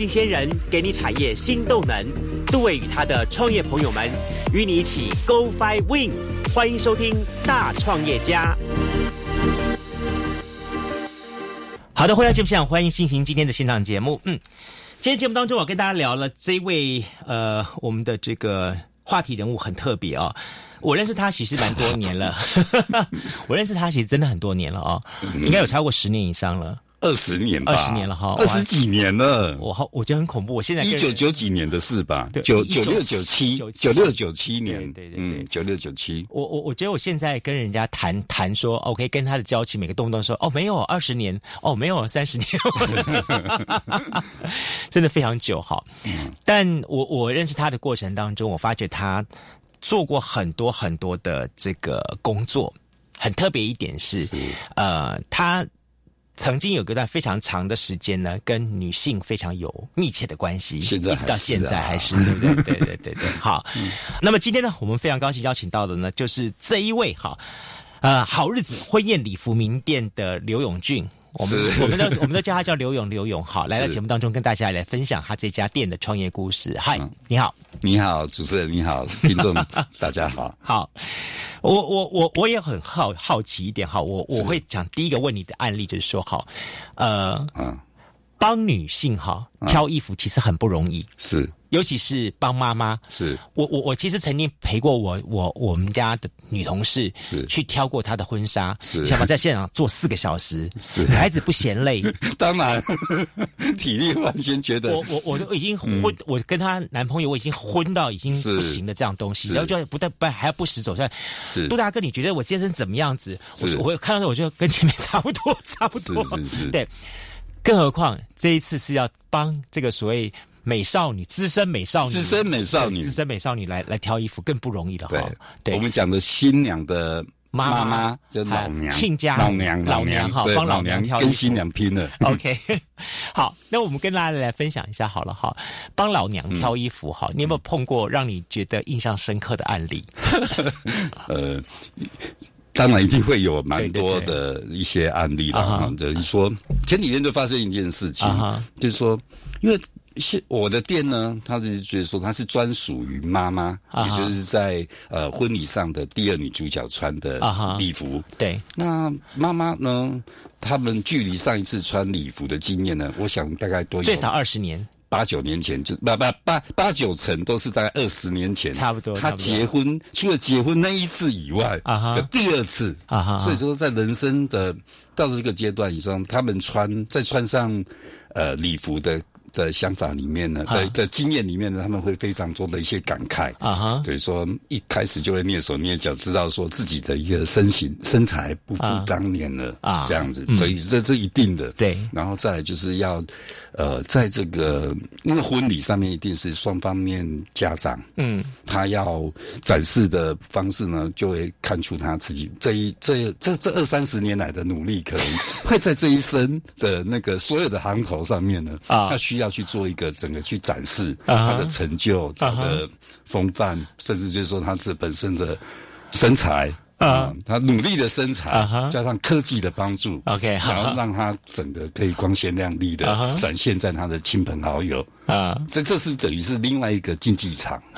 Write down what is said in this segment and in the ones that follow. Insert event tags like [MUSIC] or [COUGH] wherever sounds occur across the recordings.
新鲜人给你产业新动能。杜伟与他的创业朋友们与你一起 Go Fly Win，欢迎收听大创业家。好的，回到节目现场，欢迎进行今天的现场节目。嗯，今天节目当中，我跟大家聊了这位呃，我们的这个话题人物很特别哦。我认识他其实蛮多年了，[LAUGHS] 我认识他其实真的很多年了哦，应该有超过十年以上了。二十年吧，二十年了哈，二十几年了。我好，我觉得很恐怖。我现在一九九几年的事吧，九九六九七九六九七年，对对对，九六九七。我我我觉得我现在跟人家谈谈说，OK，跟他的交情，每个动不动说哦，没有二十年，哦，没有三十年，[LAUGHS] 真的非常久哈。但我我认识他的过程当中，我发觉他做过很多很多的这个工作，很特别一点是，呃，他。曾经有一段非常长的时间呢，跟女性非常有密切的关系，一直到现在还是对不对 [LAUGHS] 对对对对。好，那么今天呢，我们非常高兴邀请到的呢，就是这一位哈，呃，好日子婚宴礼服名店的刘永俊。我们我们都我们都叫他叫刘勇，刘勇好，来到节目当中跟大家来分享他这家店的创业故事。嗨，你好，你好，主持人你好，听众 [LAUGHS] 大家好。好，我我我我也很好好奇一点哈，我我会讲第一个问你的案例就是说哈，呃，嗯，帮女性哈挑衣服其实很不容易，是。尤其是帮妈妈，是。我我我其实曾经陪过我我我们家的女同事，是。去挑过她的婚纱，是。想法在现场做四个小时，是。孩子不嫌累，[LAUGHS] 当然。[LAUGHS] 体力完全觉得。我我我都已经昏，我跟她男朋友我已经昏到已经不行的这样东西，然后就不但不还要不时走出来，是。杜大哥，你觉得我健身怎么样子？我我看到我就跟前面差不多差不多，对，更何况这一次是要帮这个所谓。美少女，资深美少女，资深美少女，资深美少女来来挑衣服更不容易的哈。对，我们讲的新娘的妈妈，就老娘，亲家老娘，老娘哈，帮老娘挑跟新娘拼了。OK，[LAUGHS] 好，那我们跟大家来分享一下好了哈，帮老娘挑衣服哈，你有没有碰过让你觉得印象深刻的案例？[LAUGHS] 呃，当然一定会有蛮多的一些案例了。等于说前几天就发生一件事情，就是说因为。是我的店呢，他是觉得说它是专属于妈妈，也就是在呃婚礼上的第二女主角穿的礼服。对，那妈妈呢，他们距离上一次穿礼服的经验呢，我想大概多最少二十年，八九年前就不不八八九成都是大概二十年前，差不多。他结婚除了结婚那一次以外的第二次，所以说在人生的到了这个阶段以上，他们穿再穿上呃礼服的。的想法里面呢，在在经验里面呢，他们会非常多的一些感慨。啊哈，所以说一开始就会蹑手蹑脚，知道说自己的一个身形身材不复当年了啊，这样子，所以这这一定的。对，然后再来就是要。呃，在这个因为婚礼上面一定是双方面家长，嗯，他要展示的方式呢，就会看出他自己这一这这这二三十年来的努力，可能会在这一生的那个所有的行头上面呢，啊，他需要去做一个整个去展示他的成就、他的风范，甚至就是说他这本身的身材。啊，他努力的身材，加上科技的帮助，OK，然后让他整个可以光鲜亮丽的展现在他的亲朋好友啊，这这是等于是另外一个竞技场。[LAUGHS]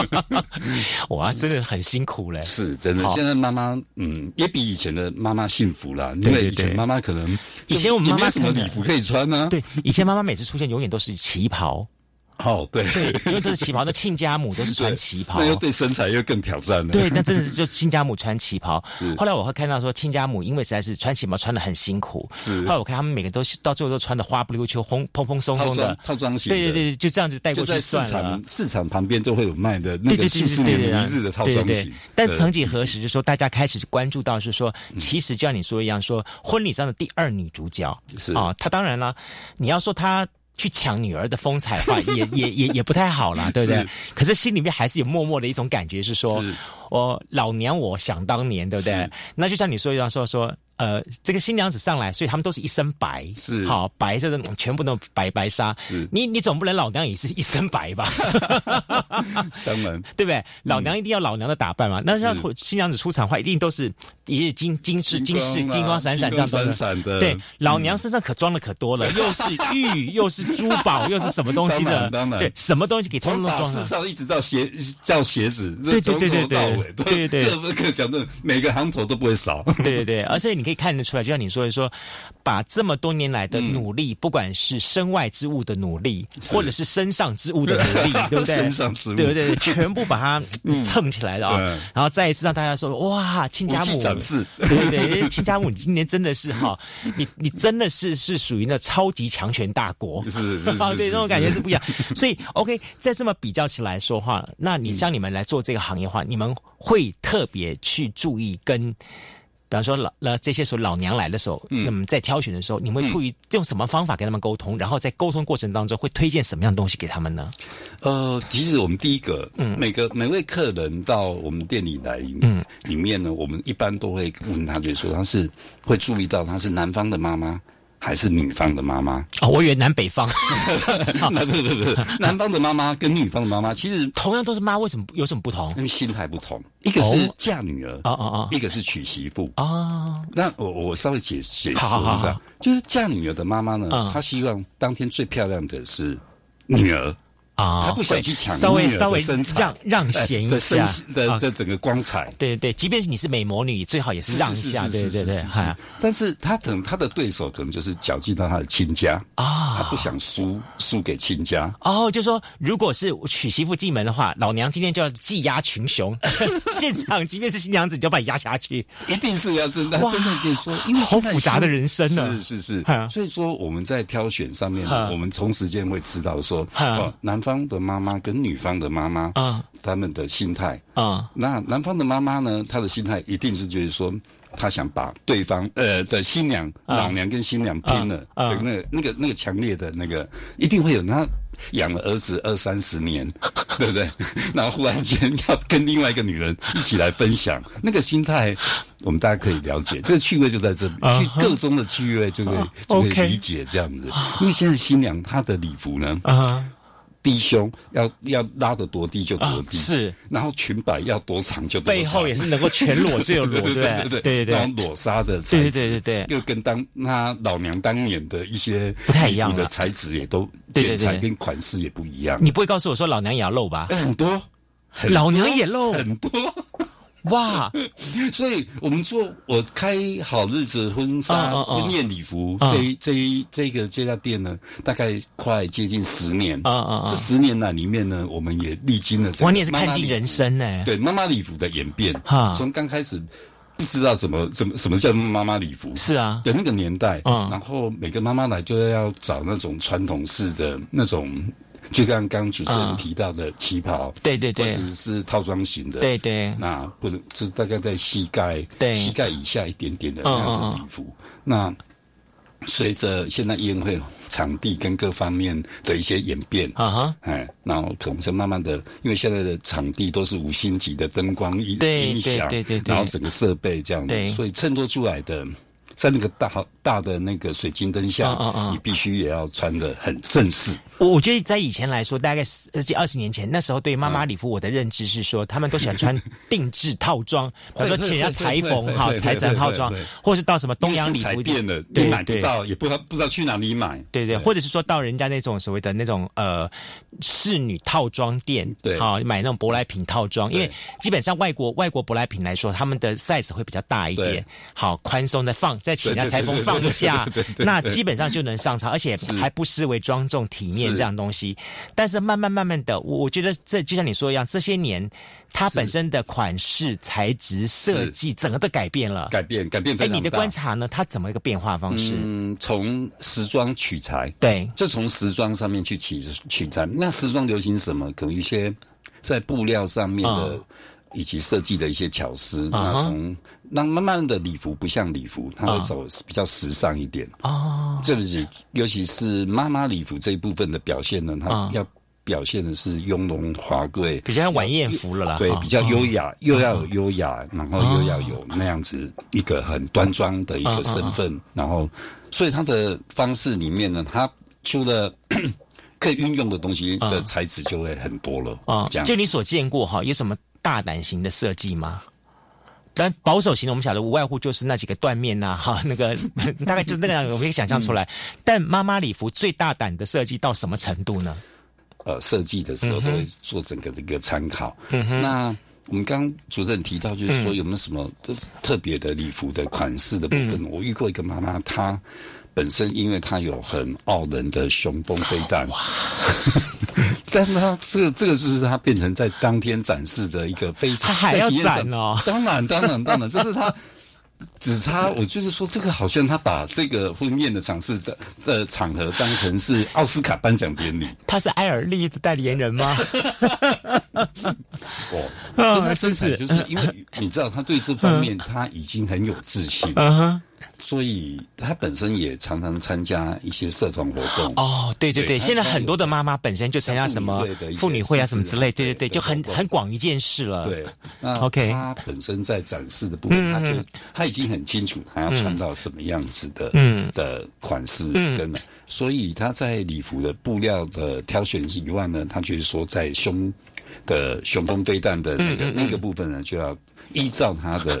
[LAUGHS] 哇，真的很辛苦嘞，[LAUGHS] 是真的。现在妈妈嗯，也比以前的妈妈幸福了，因为以前妈妈可能以前我们妈妈什么礼服可以穿呢？对，以前妈妈每次出现永远都是旗袍。[LAUGHS] 哦，对，因为都是旗袍，那亲家母都是穿旗袍，那又对身材又更挑战了。对，那真的是 [LAUGHS] 就亲家母穿旗袍。是，后来我会看到说亲家母因为实在是穿旗袍穿的很辛苦。是，后来我看他们每个都到最后都穿的花不溜秋、蓬蓬蓬松松的套装型。对对对，就这样子带过去算了。市场市场旁边都会有卖的那个数十年一日的套装型。但曾几何时，就说大家开始关注到是说，其实就像你说一样，说婚礼上的第二女主角是啊，她当然了，你要说她。去抢女儿的风采的话，[LAUGHS] 也也也也不太好啦，对不对？可是心里面还是有默默的一种感觉，是说我老娘我想当年，对不对？那就像你说一样，说说呃，这个新娘子上来，所以他们都是一身白，是好白这种全部都白白纱。是你你总不能老娘也是一身白吧？[LAUGHS] 当然，[LAUGHS] 对不对？老娘一定要老娘的打扮嘛。那像新娘子出场的话，一定都是也是金金饰金饰金光闪闪这样闪闪的。对，老娘身上可装的可多了，[LAUGHS] 又是玉，又是珠宝，又是什么东西的？当然，对，什么东西给通通装上。上一直到鞋叫鞋子，对对对对对，对对各个讲的每个行头都不会少。对对对，而且你可以看得出来，就像你说的说，把这么多年来的努力，不管是身外之物的努力，或者是身上之物的努力，[LAUGHS] 对不对？身上之物，对不对？[LAUGHS] 全部把它蹭起来了啊！然后再一次让大家说：哇，亲家母，对对对，亲家母，你今年真的是哈，你你真的是是属于那超级强权大国，是是 [LAUGHS] 是，对，那种感觉是不一样。所以，OK，在这么比较起来说话，那你像你们来做这个行业话，你们会特别去注意跟。比方说老那这些时候老娘来的时候，那么在挑选的时候，你会出于用什么方法跟他们沟通？然后在沟通过程当中会推荐什么样东西给他们呢？呃，其实我们第一个，嗯，每个每位客人到我们店里来，嗯，里面呢，我们一般都会问他，就说他是会注意到他是男方的妈妈。还是女方的妈妈哦，我以为南北方。不不不不，[LAUGHS] 南方的妈妈跟女方的妈妈其实同样都是妈，为什么有什么不同？因为心态不同，一个是嫁女儿啊啊啊，一个是娶媳妇啊。那我我稍微解解释一下，就是嫁女儿的妈妈呢，她希望当天最漂亮的是女儿。啊，他不想去抢稍微稍微让让贤一下的这整个光彩。对对，即便是你是美魔女，最好也是让一下。对对对，但是他可能他的对手可能就是绞尽到他的亲家啊，他不想输输给亲家。哦，就说如果是娶媳妇进门的话，老娘今天就要技压群雄，[LAUGHS] 现场即便是新娘子，就要把你压下去，一定是要真的真的可以说，因为好复杂的人生呢。是是是，所以说我们在挑选上面，我们同时间会知道说，哦，男方。方的妈妈跟女方的妈妈啊，他们的心态。啊，那男方的妈妈呢，她的心态一定是觉得说，他想把对方呃的新娘老娘跟新娘拼了，对，那那个那个强烈的那个，一定会有那养了儿子二三十年，[LAUGHS] 对不对？然后忽然间要跟另外一个女人一起来分享，[LAUGHS] 那个心态，我们大家可以了解，这个趣味就在这里，去各中的趣味就可以就可以理解这样子，因为现在新娘她的礼服呢。低胸要要拉得多低就多低，是，然后裙摆要多长就多长。背后也是能够全裸就有裸，[LAUGHS] 对对？对对对，然后裸纱的材质，对对对对，又跟当那老娘当年的一些不太一样的材质也都剪裁跟款式也不一样。你不会告诉我说老娘也要露吧？很多，老娘也露。很多。哇，[LAUGHS] 所以我们做我开好日子婚纱婚宴礼服这这一这个这家店呢，大概快接近十年。啊啊！这十年来里面呢，我们也历经了哇，你也是看尽人生呢。对妈妈礼服的演变，哈，从刚开始不知道怎么怎么什么叫妈妈礼服，是啊，的那个年代，嗯，然后每个妈妈来就要找那种传统式的那种。就像刚主持人提到的旗袍，对对对，或者是套装型的，对对，那不能就是大概在膝盖，对。膝盖以下一点点的那样子礼服。那随着现在宴会场地跟各方面的一些演变，啊哈，哎，然后可能就慢慢的，因为现在的场地都是五星级的灯光音音响，对对对，然后整个设备这样子，所以衬托出来的。在那个大大的那个水晶灯下，你必须也要穿的很正式。我我觉得在以前来说，大概十几二十年前，那时候对妈妈礼服，我的认知是说，他们都喜欢穿 [LAUGHS] 定制套装，比如说请人家裁缝哈，裁整套装，或者是到什么东洋礼服店的，对买不到，也不知道不知道去哪里买。对对，或者是说到人家那种所谓的那种呃侍女套装店，对，好买那种舶来品套装，因为基本上外国外国舶来品来说，他们的 size 会比较大一点，好宽松的放。再请他裁缝放一下，那基本上就能上场，而且还不失为庄重体面这样东西。但是慢慢慢慢的，我我觉得这就像你说一样，这些年它本身的款式、材质、设计，整个都改变了，改变改变。哎，你的观察呢？它怎么一个变化方式？嗯，从时装取材，对，就从时装上面去取取材。那时装流行什么？可能一些在布料上面的。以及设计的一些巧思，那从那慢慢的礼服不像礼服，它会走比较时尚一点哦。这不是尤其是妈妈礼服这一部分的表现呢，它要。表现的是雍容华贵，比较像晚宴服了啦。对，比较优雅，又要有优雅，然后又要有那样子一个很端庄的一个身份，然后，所以他的方式里面呢，他除了 [CLEARS THROAT] 可以运用的东西的材质就会很多了啊。这样，就你所见过哈，有什么大胆型的设计吗？但保守型的，我们晓得无外乎就是那几个缎面呐，哈，[LAUGHS] 那个 [LAUGHS] 大概就是那个样子，我们可以想象出来。但妈妈礼服最大胆的设计到什么程度呢？呃，设计的时候都会做整个的一个参考。那我们刚主任提到，就是说有没有什么特别的礼服的款式的部分？我遇过一个妈妈，她。本身，因为他有很傲人的雄风飞弹，[LAUGHS] 但是他这个这个就是他变成在当天展示的一个非常，他还要展哦，当然当然当然，这是他只差，[LAUGHS] 我就是说这个好像他把这个婚宴的场次的的场合当成是奥斯卡颁奖典礼，他是艾尔利的代言人吗？[LAUGHS] 哦，他真是就是因为你知道他对这方面他已经很有自信，嗯哼。所以他本身也常常参加一些社团活动。哦，对对对，现在很多的妈妈本身就参加什么妇女会啊什么之类，对对对，就很很广一件事了。对，那 OK，他本身在展示的部分，他就他已经很清楚他要穿到什么样子的嗯。的款式跟，所以他在礼服的布料的挑选以外呢，他就是说在胸的雄风飞弹的那个那个部分呢，就要依照他的。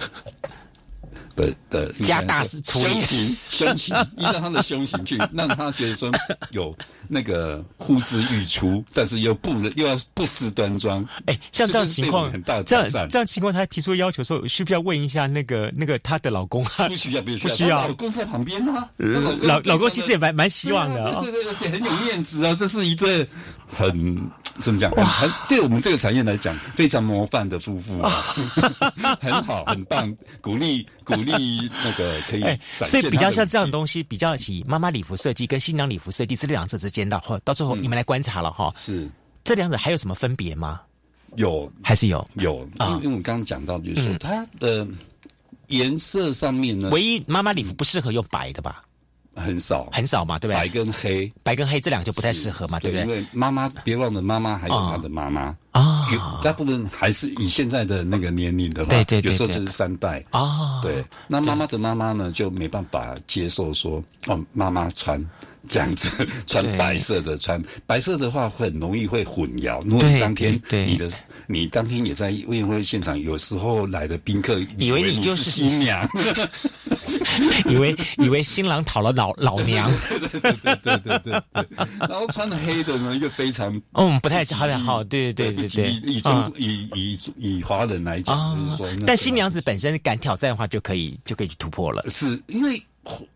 的的加大胸型，胸型依照他的胸型去让他觉得说有那个呼之欲出，但是又不能又要不失端庄。哎，像这样情况，很大这样这样情况，他提出要求说，需不需要问一下那个那个他的老公啊？不需要，不需要，老公在旁边啊？老老公其实也蛮蛮希望的，对对对，而且很有面子啊，这是一对很。怎么讲？很对我们这个产业来讲，非常模范的夫妇，[LAUGHS] 很好，很棒，鼓励鼓励那个可以。所以比较像这样的东西，比较起妈妈礼服设计跟新娘礼服设计这两者之间的，或到最后你们来观察了哈。是这两者还有什么分别吗？有还是有有啊？因为我刚刚讲到，就是说它的颜色上面呢，唯一妈妈礼服不适合用白的吧。很少，很少嘛，对不对？白跟黑，白跟黑这两个就不太适合嘛，对不对？因为妈妈，别忘了妈妈还有她的妈妈啊，大部分还是以现在的那个年龄的话，对对对，有时候就是三代啊。对，那妈妈的妈妈呢，就没办法接受说，哦，妈妈穿这样子，穿白色的，穿白色的话很容易会混淆。如果当天你的。你当天也在宴会现场，有时候来的宾客以为你就是新娘，[LAUGHS] 以为以为新郎讨了老老娘，对对对对对对，然后穿的黑的呢又非常嗯不太好好，对对对对对，以以中以以以华人来讲，就是说，但新娘子本身敢挑战的话，就可以就可以去突破了，是因为。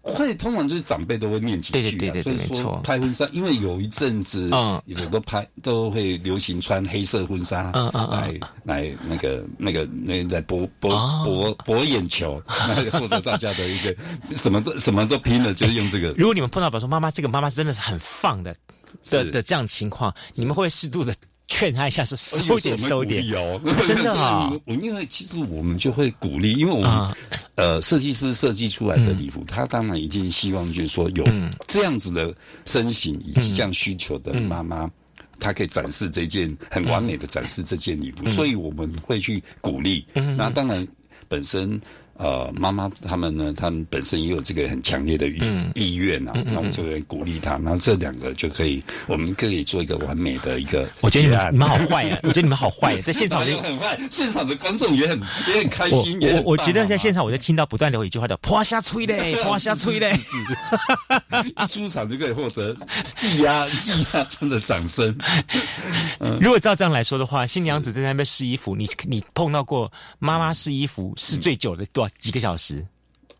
会通常就是长辈都会念几句啊，所以说拍婚纱，因为有一阵子，嗯，有的拍都会流行穿黑色婚纱，嗯嗯来来那个那个那来博博博博眼球，来获得大家的一个什么都什么都拼了，就是用这个。如果你们碰到，比如说妈妈这个妈妈真的是很放的的的这样情况，你们会适度的。劝他一下，说收点收点哦，[LAUGHS] 真的啊！我因为其实我们就会鼓励，因为我们呃设计师设计出来的礼服，他当然已经希望就是说有这样子的身形以及这样需求的妈妈，她可以展示这件很完美的展示这件礼服，所以我们会去鼓励。那当然本身。呃，妈妈他们呢，他们本身也有这个很强烈的意意愿啊，那我们就会鼓励他，然后这两个就可以，我们可以做一个完美的一个。我觉得你们你们好坏啊！[LAUGHS] 我觉得你们好坏，啊在现场就很坏，现场的观众也很也很开心。我我觉得在现场，我就听到不断有一句话叫“ [LAUGHS] 泼下吹嘞，泼下吹嘞”，一出场就可以获得挤压挤压中的掌声。[LAUGHS] 如果照这样来说的话，新娘子在那边试衣服，你你碰到过妈妈试衣服试最久的多。几个小时？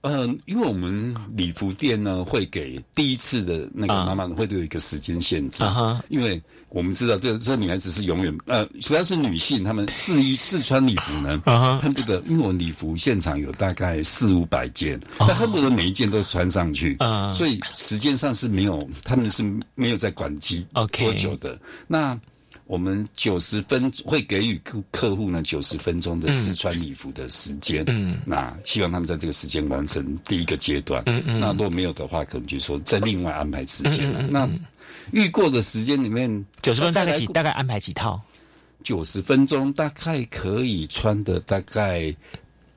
嗯，因为我们礼服店呢，会给第一次的那个妈妈会都有一个时间限制，因为我们知道这这女孩子是永远呃，只要是女性，她们试衣 [LAUGHS] 试穿礼服呢，恨不得因为我礼服现场有大概四五百件，她恨不得每一件都穿上去，所以时间上是没有，他们是没有在管机多久的那。我们九十分会给予客客户呢九十分钟的试穿礼服的时间，嗯，那希望他们在这个时间完成第一个阶段，嗯嗯，那如果没有的话，可能就说再另外安排时间。了。那预过的时间里面，九十分钟大概几大概安排几套？九十分钟大概可以穿的大概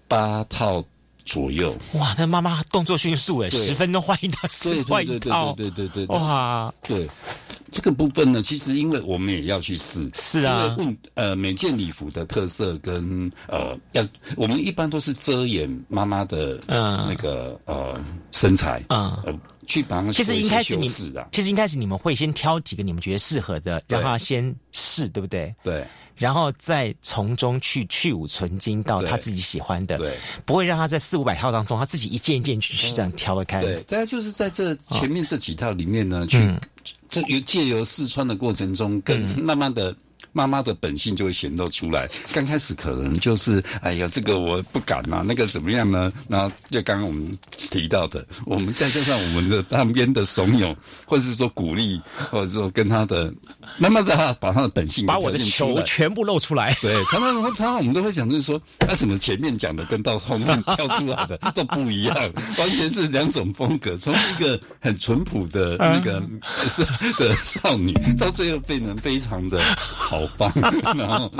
八套左右。哇，那妈妈动作迅速哎，十分钟换一套，十分钟换一套，对对。对对哇，对这个部分呢，其实因为我们也要去试，是啊，问呃每件礼服的特色跟呃要，我们一般都是遮掩妈妈的嗯。那个呃身材嗯。呃去把它其实一开始你啊，其实一开始你们会先挑几个你们觉得适合的，让他先试，对不对？对。然后再从中去去芜存精到他自己喜欢的，对，不会让他在四五百套当中，他自己一件一件去这样挑得开。对，大家就是在这前面这几套里面呢，去这由借由试穿的过程中，更慢慢的。妈妈的本性就会显露出来。刚开始可能就是，哎呀，这个我不敢呐，那个怎么样呢？然后就刚刚我们提到的，我们再加上我们的旁边的怂恿，或者是说鼓励，或者说跟他的，慢慢的把他的本性把我的球全部露出来。对，常常常常我们都会想，就是说，他怎么前面讲的跟到后面跳出来的 [LAUGHS] 都不一样，完全是两种风格。从一个很淳朴的那个是 [LAUGHS] 的少女，到最后变成非常的好。放，[LAUGHS] 然后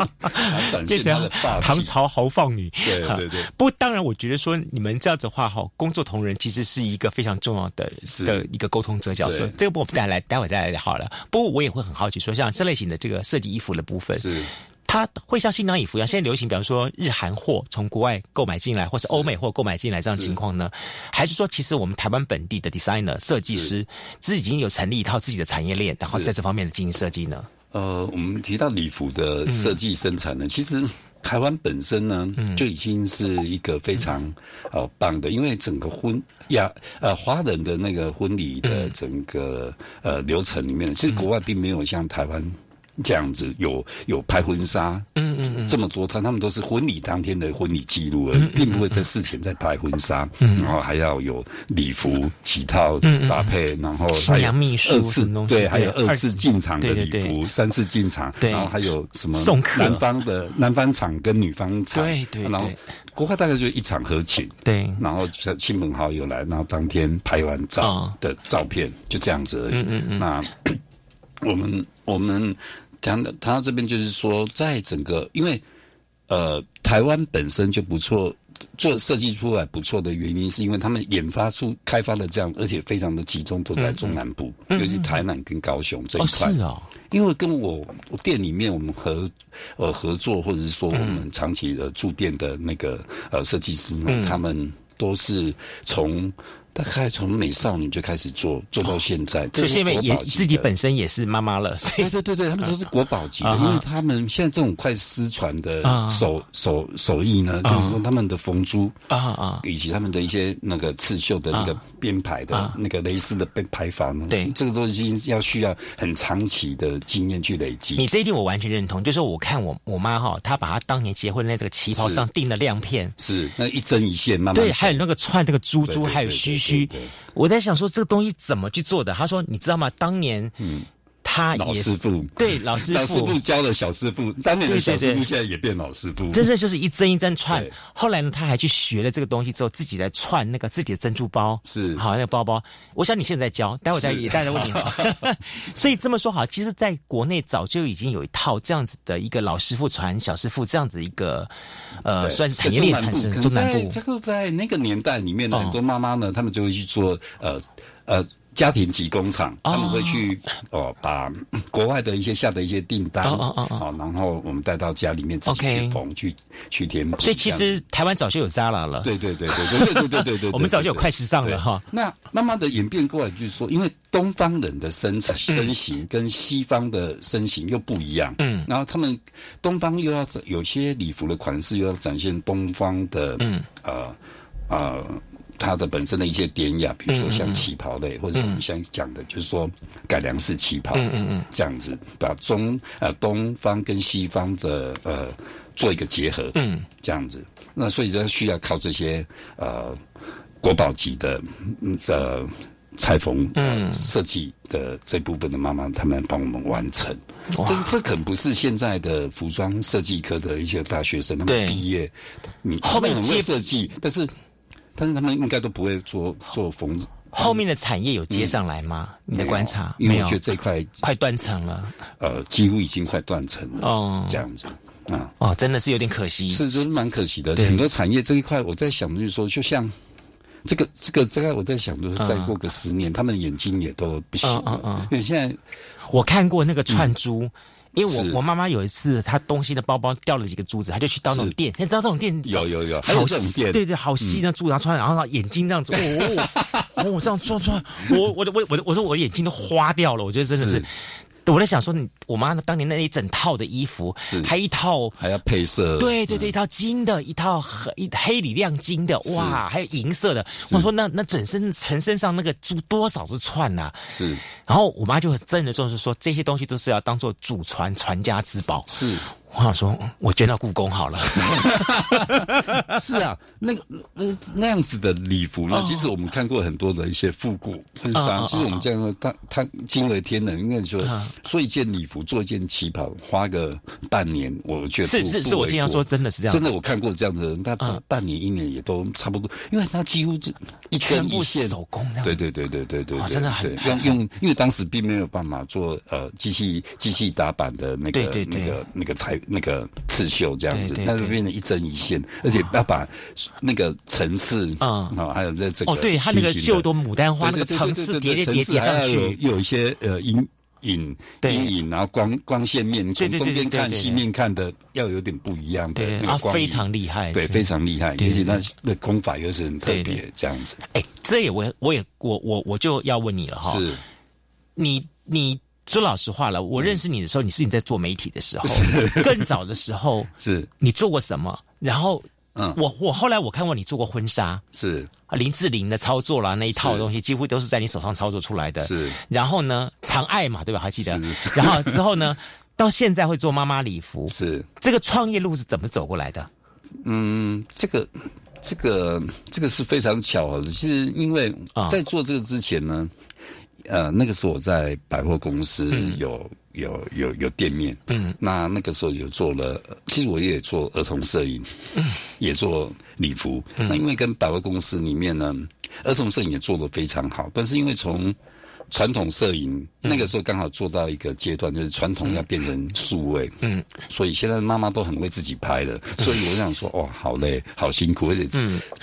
展现他的霸唐朝豪放女，对对对。不过当然，我觉得说你们这样子话哈，工作同仁其实是一个非常重要的的一个沟通者角色。这个部分带来，待会再来好了。不过我也会很好奇，说像这类型的这个设计衣服的部分，是它会像新娘衣服一样，现在流行，比方说日韩货从国外购买进来，或是欧美货购买进来这样情况呢？还是说，其实我们台湾本地的 designer 设计师，自己已经有成立一套自己的产业链，然后在这方面的进行设计呢？呃，我们提到礼服的设计生产呢，其实台湾本身呢就已经是一个非常呃棒的，因为整个婚亚呃华人的那个婚礼的整个呃流程里面，其实国外并没有像台湾。这样子有有拍婚纱，嗯嗯嗯，这么多，他他们都是婚礼当天的婚礼记录，而并不会在事前再拍婚纱，然后还要有礼服旗套搭配，然后还有二次对，还有二次进场的礼服，三次进场，然后还有什么送客，男方的男方场跟女方场，对对，然后国外大概就一场合请，对，然后亲朋好友来，然后当天拍完照的照片就这样子而已。嗯嗯嗯，那我 [COUGHS] 们我们。他这边就是说，在整个因为呃台湾本身就不错，做设计出来不错的原因，是因为他们研发出开发的这样，而且非常的集中都在中南部，尤其台南跟高雄这一块。是啊，因为跟我店里面我们合呃合作，或者是说我们长期的驻店的那个呃设计师呢，他们都是从。大概从美少女就开始做，做到现在，所以因为也自己本身也是妈妈了。对对对对，他们都是国宝级的，因为他们现在这种快失传的手手手艺呢，比如说他们的缝珠啊啊，以及他们的一些那个刺绣的那个编排的那个蕾丝的编排法呢，对，这个东西要需要很长期的经验去累积。你这一点我完全认同，就是我看我我妈哈，她把她当年结婚那个旗袍上订的亮片，是那一针一线慢慢对，还有那个串那个珠珠，还有须须。我在想说这个东西怎么去做的？她说：“你知道吗？当年，嗯。”他老师傅对老师傅，老师傅教了小师傅，当年的小师傅现在也变老师傅，真正就是一针一针串。后来呢，他还去学了这个东西之后，自己在串那个自己的珍珠包，是好那个包包。我想你现在教，待会再也带着问你。[LAUGHS] 所以这么说好，其实在国内早就已经有一套这样子的一个老师傅传小师傅这样子一个呃，算是产业链产生。中南部这个在那个年代里面呢，很多妈妈呢，他们就会去做呃呃。家庭级工厂，他们会去哦，把国外的一些下的一些订单，哦哦哦，然后我们带到家里面自己去缝，去去填补。所以其实台湾早就有 Zara 了，对对对对对对对对对，我们早就有快时尚了哈。那慢慢的演变过来，就是说，因为东方人的身材身形跟西方的身形又不一样，嗯，然后他们东方又要有些礼服的款式又要展现东方的，嗯呃呃。它的本身的一些典雅，比如说像旗袍类，或者我们现在讲的，就是说改良式旗袍，嗯嗯嗯，这样子把中呃东方跟西方的呃做一个结合，嗯，这样子，那所以就需要靠这些呃国宝级的的裁缝嗯。设计的这部分的妈妈，他们帮我们完成。这这可能不是现在的服装设计科的一些大学生他们毕业，你后面很会设计，但是。但是他们应该都不会做做缝后面的产业有接上来吗？你的观察？因为我觉得这块快断层了，呃，几乎已经快断层了。哦，这样子。啊，哦，真的是有点可惜，是真蛮可惜的。很多产业这一块，我在想就是说，就像这个这个这个，我在想就是再过个十年，他们眼睛也都不行了。因为现在我看过那个串珠。因为我我妈妈有一次，她东西的包包掉了几个珠子，她就去到那种店，现在到这种店有有有，好细，对对，好细那珠，然后穿，然后眼睛这样子，哦，我这样转转，我我我我我说我眼睛都花掉了，我觉得真的是。我在想说，你我妈当年那一整套的衣服，是还一套还要配色，对对对，一套金的，一套黑黑里亮金的，哇，还有银色的。我说那那整身全身上那个珠多少是串呐？是。然后我妈就很真的就是说，这些东西都是要当做祖传传家之宝。是。我想说，我捐到故宫好了。[LAUGHS] 是啊，那个那那样子的礼服呢？其实我们看过很多的一些复古婚纱。其实我们这样，它它惊为天人。应该说，做一件礼服，做一件旗袍，花个半年，我觉得是是是我听他说，真的是这样。真的，我看过这样的人，他半年一年也都差不多，因为他几乎是一圈一线手工。对对对对对对，真的很用用，因为当时并没有办法做呃机器机器打版的那个那个那个裁。那个刺绣这样子，那就变成一针一线，而且要把那个层次啊，还有在这个哦，对，它那个绣朵牡丹花那个层次叠叠叠叠上去，有一些呃阴影阴影，然后光光线面从东边看西面看的要有点不一样的，啊，非常厉害，对，非常厉害，而且那那功法又是很特别这样子。哎，这也我我也我我我就要问你了哈，是。你你。说老实话了，我认识你的时候，你是你在做媒体的时候，[LAUGHS] 更早的时候，[LAUGHS] 是你做过什么？然后，嗯，我我后来我看过你做过婚纱，是啊，林志玲的操作啦，那一套东西几乎都是在你手上操作出来的。是，然后呢，长爱嘛，对吧？还记得？然后之后呢，[LAUGHS] 到现在会做妈妈礼服，是这个创业路是怎么走过来的？嗯，这个这个这个是非常巧合的，其实因为在做这个之前呢。呃，那个时候我在百货公司有有有有店面，嗯，那那个时候有做了，其实我也做儿童摄影，嗯，也做礼服，那因为跟百货公司里面呢，儿童摄影也做得非常好，但是因为从传统摄影那个时候刚好做到一个阶段，就是传统要变成数位，嗯，所以现在妈妈都很会自己拍的，所以我想说，哇，好累，好辛苦，而且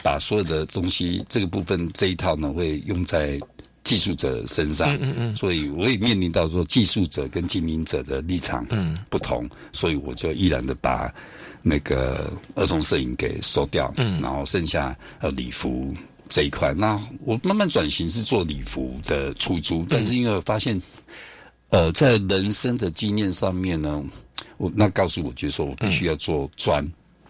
把所有的东西这个部分这一套呢，会用在。技术者身上，嗯嗯所以我也面临到说技术者跟经营者的立场不同，所以我就毅然的把那个儿童摄影给收掉，嗯，然后剩下呃礼服这一块，那我慢慢转型是做礼服的出租，但是因为发现，呃，在人生的经验上面呢，我那告诉我就是说我必须要做专，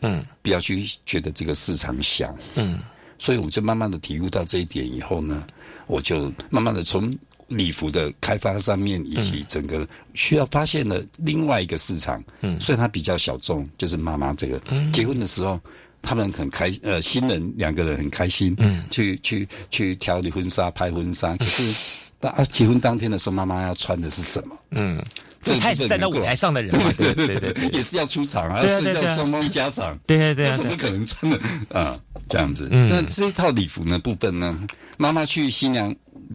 嗯，不要去觉得这个市场小，嗯，所以我就慢慢的体悟到这一点以后呢。我就慢慢的从礼服的开发上面，以及整个需要发现了另外一个市场，嗯，虽然它比较小众，就是妈妈这个，嗯，结婚的时候他们很开，呃，新人两个人很开心，嗯，去去去挑你婚纱拍婚纱，可是当啊结婚当天的时候，妈妈要穿的是什么？嗯，这他是站在舞台上的人嘛，对对对，[LAUGHS] 也是要出场啊，要睡觉双方家长，对对对，怎么可能穿的啊这样子？那这一套礼服呢部分呢？妈妈去新娘，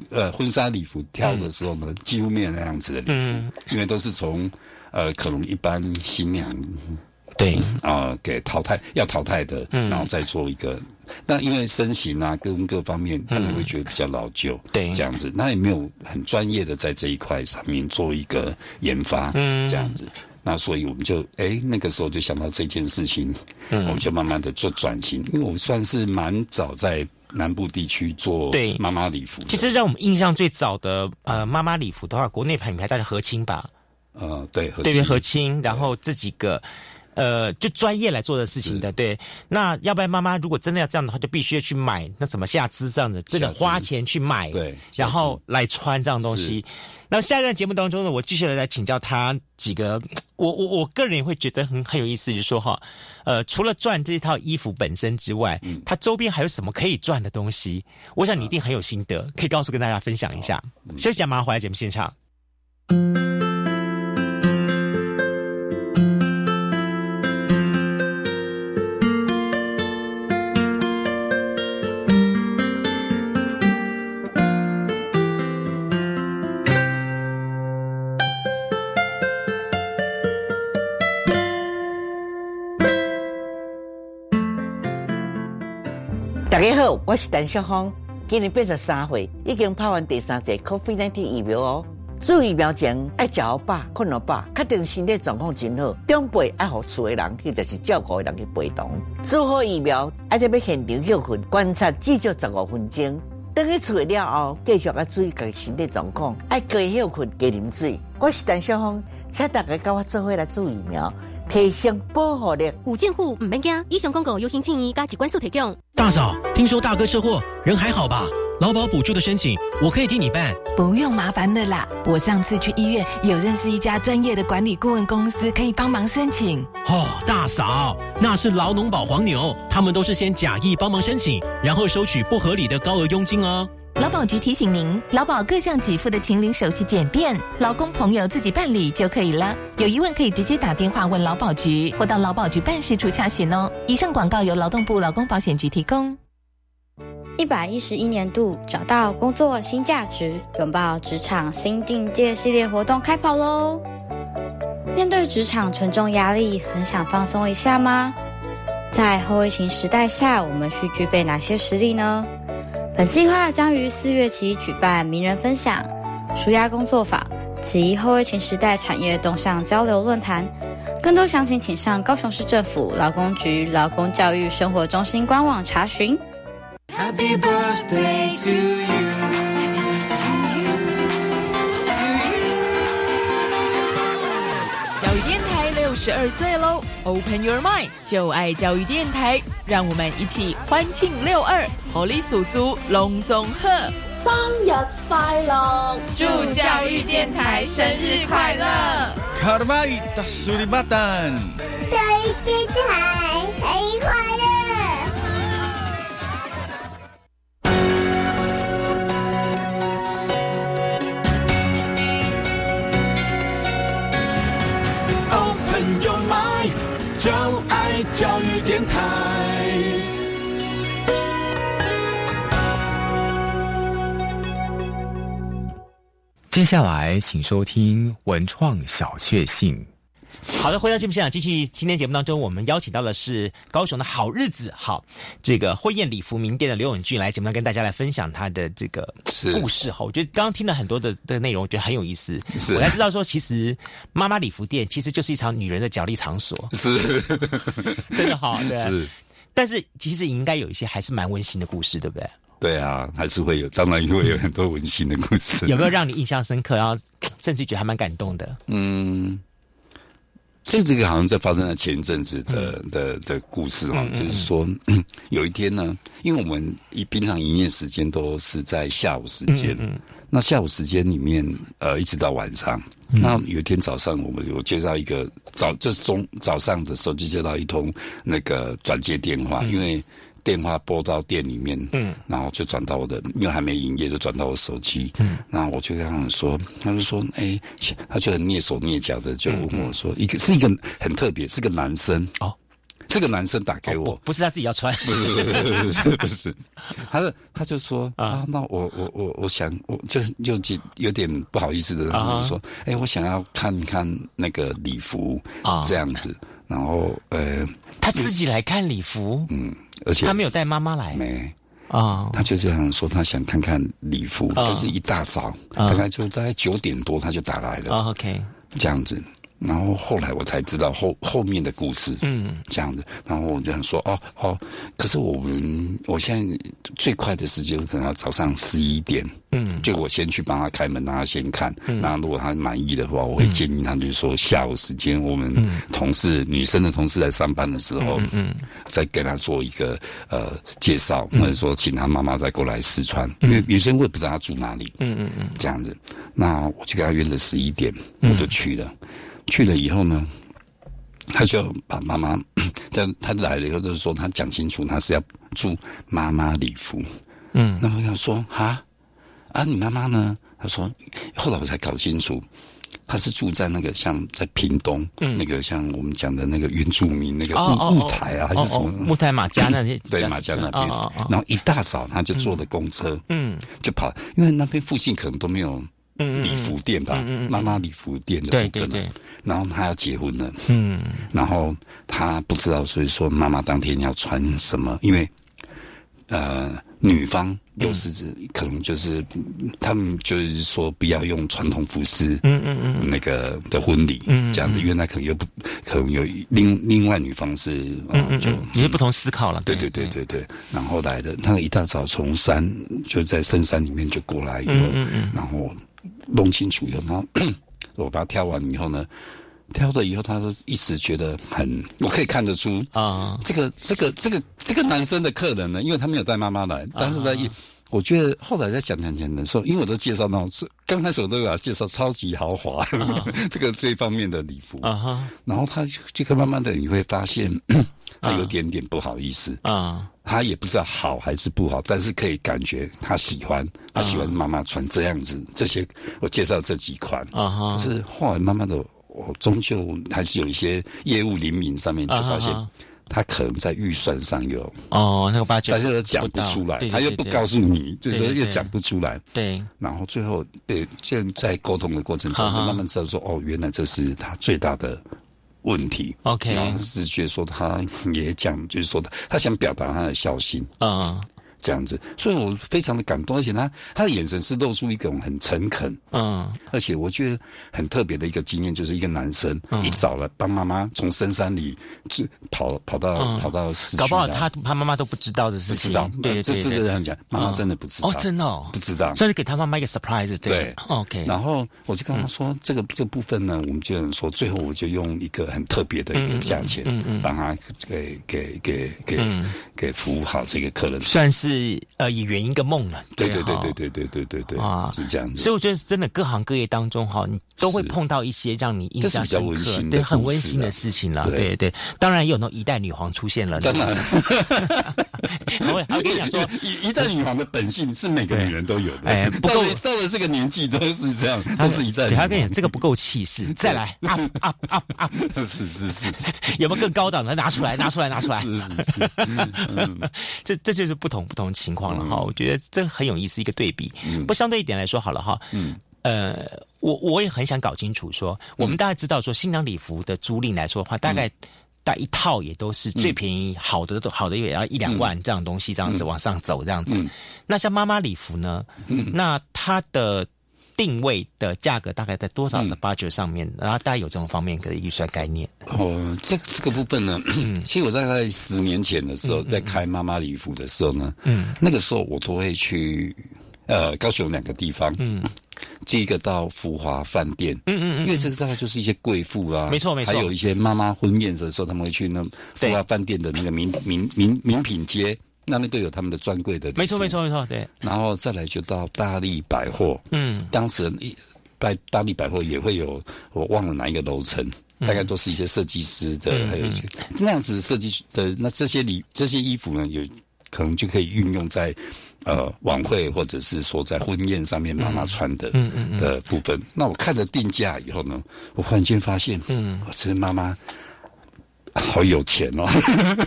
呃，婚纱礼服挑的时候呢，几乎没有那样子的礼服，因为都是从，呃，可能一般新娘，对。啊，给淘汰要淘汰的，然后再做一个。那因为身形啊，各各方面，他们会觉得比较老旧，对，这样子，那也没有很专业的在这一块上面做一个研发，嗯，这样子。那所以我们就，哎，那个时候就想到这件事情，嗯，我们就慢慢的做转型，因为我算是蛮早在。南部地区做对。妈妈礼服，其实让我们印象最早的呃妈妈礼服的话，国内品牌大概和亲吧，呃对，对对和亲，然后这几个呃就专业来做的事情的，对。那要不然妈妈如果真的要这样的话，就必须要去买那什么下肢这样的，真的花钱去买，对，然后来穿这样东西。那下一段节目当中呢，我继续来请教他几个，我我我个人也会觉得很很有意思，就是说哈，呃，除了赚这套衣服本身之外，嗯，它周边还有什么可以赚的东西？我想你一定很有心得，可以告诉跟大家分享一下。休息下，马上回来节目现场。我是陈秀芳，今年八十三岁，已经拍完第三剂 COVID-19 疫苗哦。注疫苗前爱食好饱、困好饱，确定身体状况真好。长辈爱互厝的人，或者是照顾的人去陪同。做好疫苗，爱在要现场休困，观察至少十五分钟。等去厝了后，继续要注意家己身体状况，爱加休困、加啉水。我是陈小芳，请大家跟我做伙来做疫苗，提升保护力。有政府唔免惊，以上广告由行建议加机关所提供。大嫂，听说大哥车祸，人还好吧？劳保补助的申请，我可以替你办，不用麻烦的啦。我上次去医院有认识一家专业的管理顾问公司，可以帮忙申请。哦，大嫂，那是劳农保黄牛，他们都是先假意帮忙申请，然后收取不合理的高额佣金哦。劳保局提醒您，劳保各项给付的请领手续简便，劳工朋友自己办理就可以了。有疑问可以直接打电话问劳保局，或到劳保局办事处查询哦。以上广告由劳动部劳工保险局提供。一百一十一年度找到工作新价值，拥抱职场新境界系列活动开跑喽！面对职场沉重压力，很想放松一下吗？在后疫情时代下，我们需具备哪些实力呢？本计划将于四月起举办名人分享、舒压工作坊及后疫情时代产业动向交流论坛。更多详情请上高雄市政府劳工局劳工教育生活中心官网查询。Happy birthday to you. 十二岁喽！Open your mind，就爱教育电台，让我们一起欢庆六二，活力叔叔隆重贺生日快乐！祝教育电台生日快乐！卡德玛伊达苏里巴丹，教育电台生日快乐！教育电台。接下来，请收听文创小确幸。好的，回到节目现场，继续今天节目当中，我们邀请到的是高雄的好日子，好这个婚宴礼服名店的刘永俊来节目上跟大家来分享他的这个故事。哈，我觉得刚刚听了很多的的内容，我觉得很有意思。我才知道说，其实妈妈礼服店其实就是一场女人的角力场所，是 [LAUGHS] 真的好 [LAUGHS] 对。是，但是其实应该有一些还是蛮温馨的故事，对不对？对啊，还是会有，当然会有很多温馨的故事。有没有让你印象深刻，然后甚至觉得还蛮感动的？嗯。这这个好像在发生在前一阵子的的的故事哈，就是说有一天呢，因为我们一平常营业时间都是在下午时间，那下午时间里面呃一直到晚上，那有一天早上我们有接到一个早这是中早上的时候就接到一通那个转接电话，因为。电话拨到店里面，嗯，然后就转到我的，因为还没营业，就转到我手机，嗯，那我就跟他们说，他就说，哎，他就很蹑手蹑脚的就问我说，一个是一个很特别，是个男生。哦，这个男生打给我，不是他自己要穿，不是不是不是，[LAUGHS] 他是他就说啊，那我我我我想我就就有点不好意思的说，哎，我想要看看那个礼服啊，这样子，然后呃，他自己来看礼服，嗯。而且他没有带妈妈来，没。啊，他就这样说，他想看看礼服，但是一大早，大概就大概九点多他就打来了，OK，这样子。然后后来我才知道后后面的故事，嗯，这样子。然后我就想说，哦哦，可是我们我现在最快的时间可能要早上十一点，嗯，就我先去帮他开门，让他先看。那如果他满意的话，我会建议他，就是说下午时间我们同事女生的同事来上班的时候，嗯，再给他做一个呃介绍，或者说请他妈妈再过来试穿，因为女生我也不知道他住哪里，嗯嗯嗯，这样子。那我就给他约了十一点，我就去了。去了以后呢，他就把妈妈，[COUGHS] 他他来了以后，就是说他讲清楚，他是要住妈妈礼服。嗯，那我想说哈啊，你妈妈呢？他说，后来我才搞清楚，他是住在那个像在屏东，嗯那个像我们讲的那个原住民那个木台啊，还是什么木台马家那边？[LAUGHS] 对，马家那边。然后一大早他就坐的公车，嗯，就跑，因为那边附近可能都没有。礼服店吧，妈妈礼服店的，对对对。然后他要结婚了，嗯，然后他不知道，所以说妈妈当天要穿什么，因为呃，女方又是指可能就是他们就是说不要用传统服饰，嗯嗯嗯，那个的婚礼，嗯这样子，因为那可能又不可能有另另外女方是，嗯嗯，就也是不同思考了，对对对对对，然后来的，他一大早从山就在深山里面就过来以后，嗯嗯嗯，然后弄清楚以后，然后 [COUGHS] 我把它挑完以后呢。挑了以后，他都一直觉得很，我可以看得出啊，这个这个这个这个男生的客人呢，因为他没有带妈妈来，但是呢，一我觉得后来在讲讲讲的时候，因为我都介绍那种是刚开始我都有介绍超级豪华 [LAUGHS] 这个这方面的礼服。啊哈，然后他这个慢慢的你会发现，[COUGHS] 他有点点不好意思。啊，他也不知道好还是不好，但是可以感觉他喜欢，他喜欢妈妈穿这样子这些，我介绍这几款。是后来慢慢的。我终究还是有一些业务灵敏上面就发现，他可能在预算上有哦，那个八九，但是又讲不出来，他又不告诉你，就是说又讲不出来。对，然后最后对，现在沟通的过程中，慢慢知道说，哦，原来这是他最大的问题。OK，然后是觉得说，他也讲，就是说他他想表达他的孝心。嗯。这样子，所以我非常的感动，而且他他的眼神是露出一种很诚恳，嗯，而且我觉得很特别的一个经验，就是一个男生、嗯、一早了帮妈妈从深山里就跑跑到、嗯、跑到市区，搞不好他他妈妈都不知道的事情，不知道，对对对，这这样讲，妈妈真的不知道，哦，真的哦，不知道，所以给他妈妈一个 surprise，对，OK，然后我就跟他说，这个这部分呢，我们就说，最后我就用一个很特别的一个价钱，嗯嗯，帮他给给给给给服务好这个客人，算是呃以。圆一个梦了，对对对对对对对对对啊，是这样子。所以我觉得真的各行各业当中哈，你都会碰到一些让你印象深刻、对很温馨的事情了。对对，当然也有那种一代女皇出现了。当然，[LAUGHS] 我我跟你讲说，[LAUGHS] 一一代女皇的本性是每个女人都有的。哎，不够到了这个年纪都是这样，都是一代。他跟你讲这个不够气势，再来 up up up up，是是是，[LAUGHS] 有没有更高档的？拿出来，拿出来，拿出来。是是是，这这就是不同不同情况了哈。我觉得这很有意思一个对比。不相对一点来说好了哈。嗯。呃，我我也很想搞清楚说，我们大家知道说新娘礼服的租赁来说的话，大概大一套也都是最便宜，好的都好的也要一两万这样东西，这样子往上走这样子。那像妈妈礼服呢？那它的定位的价格大概在多少的 budget 上面？然后大家有这种方面的预算概念？哦，这这个部分呢，其实我大概十年前的时候，在开妈妈礼服的时候呢，嗯，那个时候我都会去。呃，高雄两个地方，嗯，第一个到福华饭店，嗯嗯嗯，因为这个大概就是一些贵妇啊，没错没错，还有一些妈妈婚宴的时候，他们会去那福华饭店的那个名名名名品街，那边都有他们的专柜的，没错没错没错，对，然后再来就到大力百货，嗯，当时一百大力百货也会有，我忘了哪一个楼层。大概都是一些设计师的，嗯、还有一些那样子设计的，那这些礼这些衣服呢，有可能就可以运用在。呃，晚会或者是说在婚宴上面妈妈穿的，嗯嗯的部分。那我看了定价以后呢，我忽然间发现，嗯，我这妈妈好有钱哦。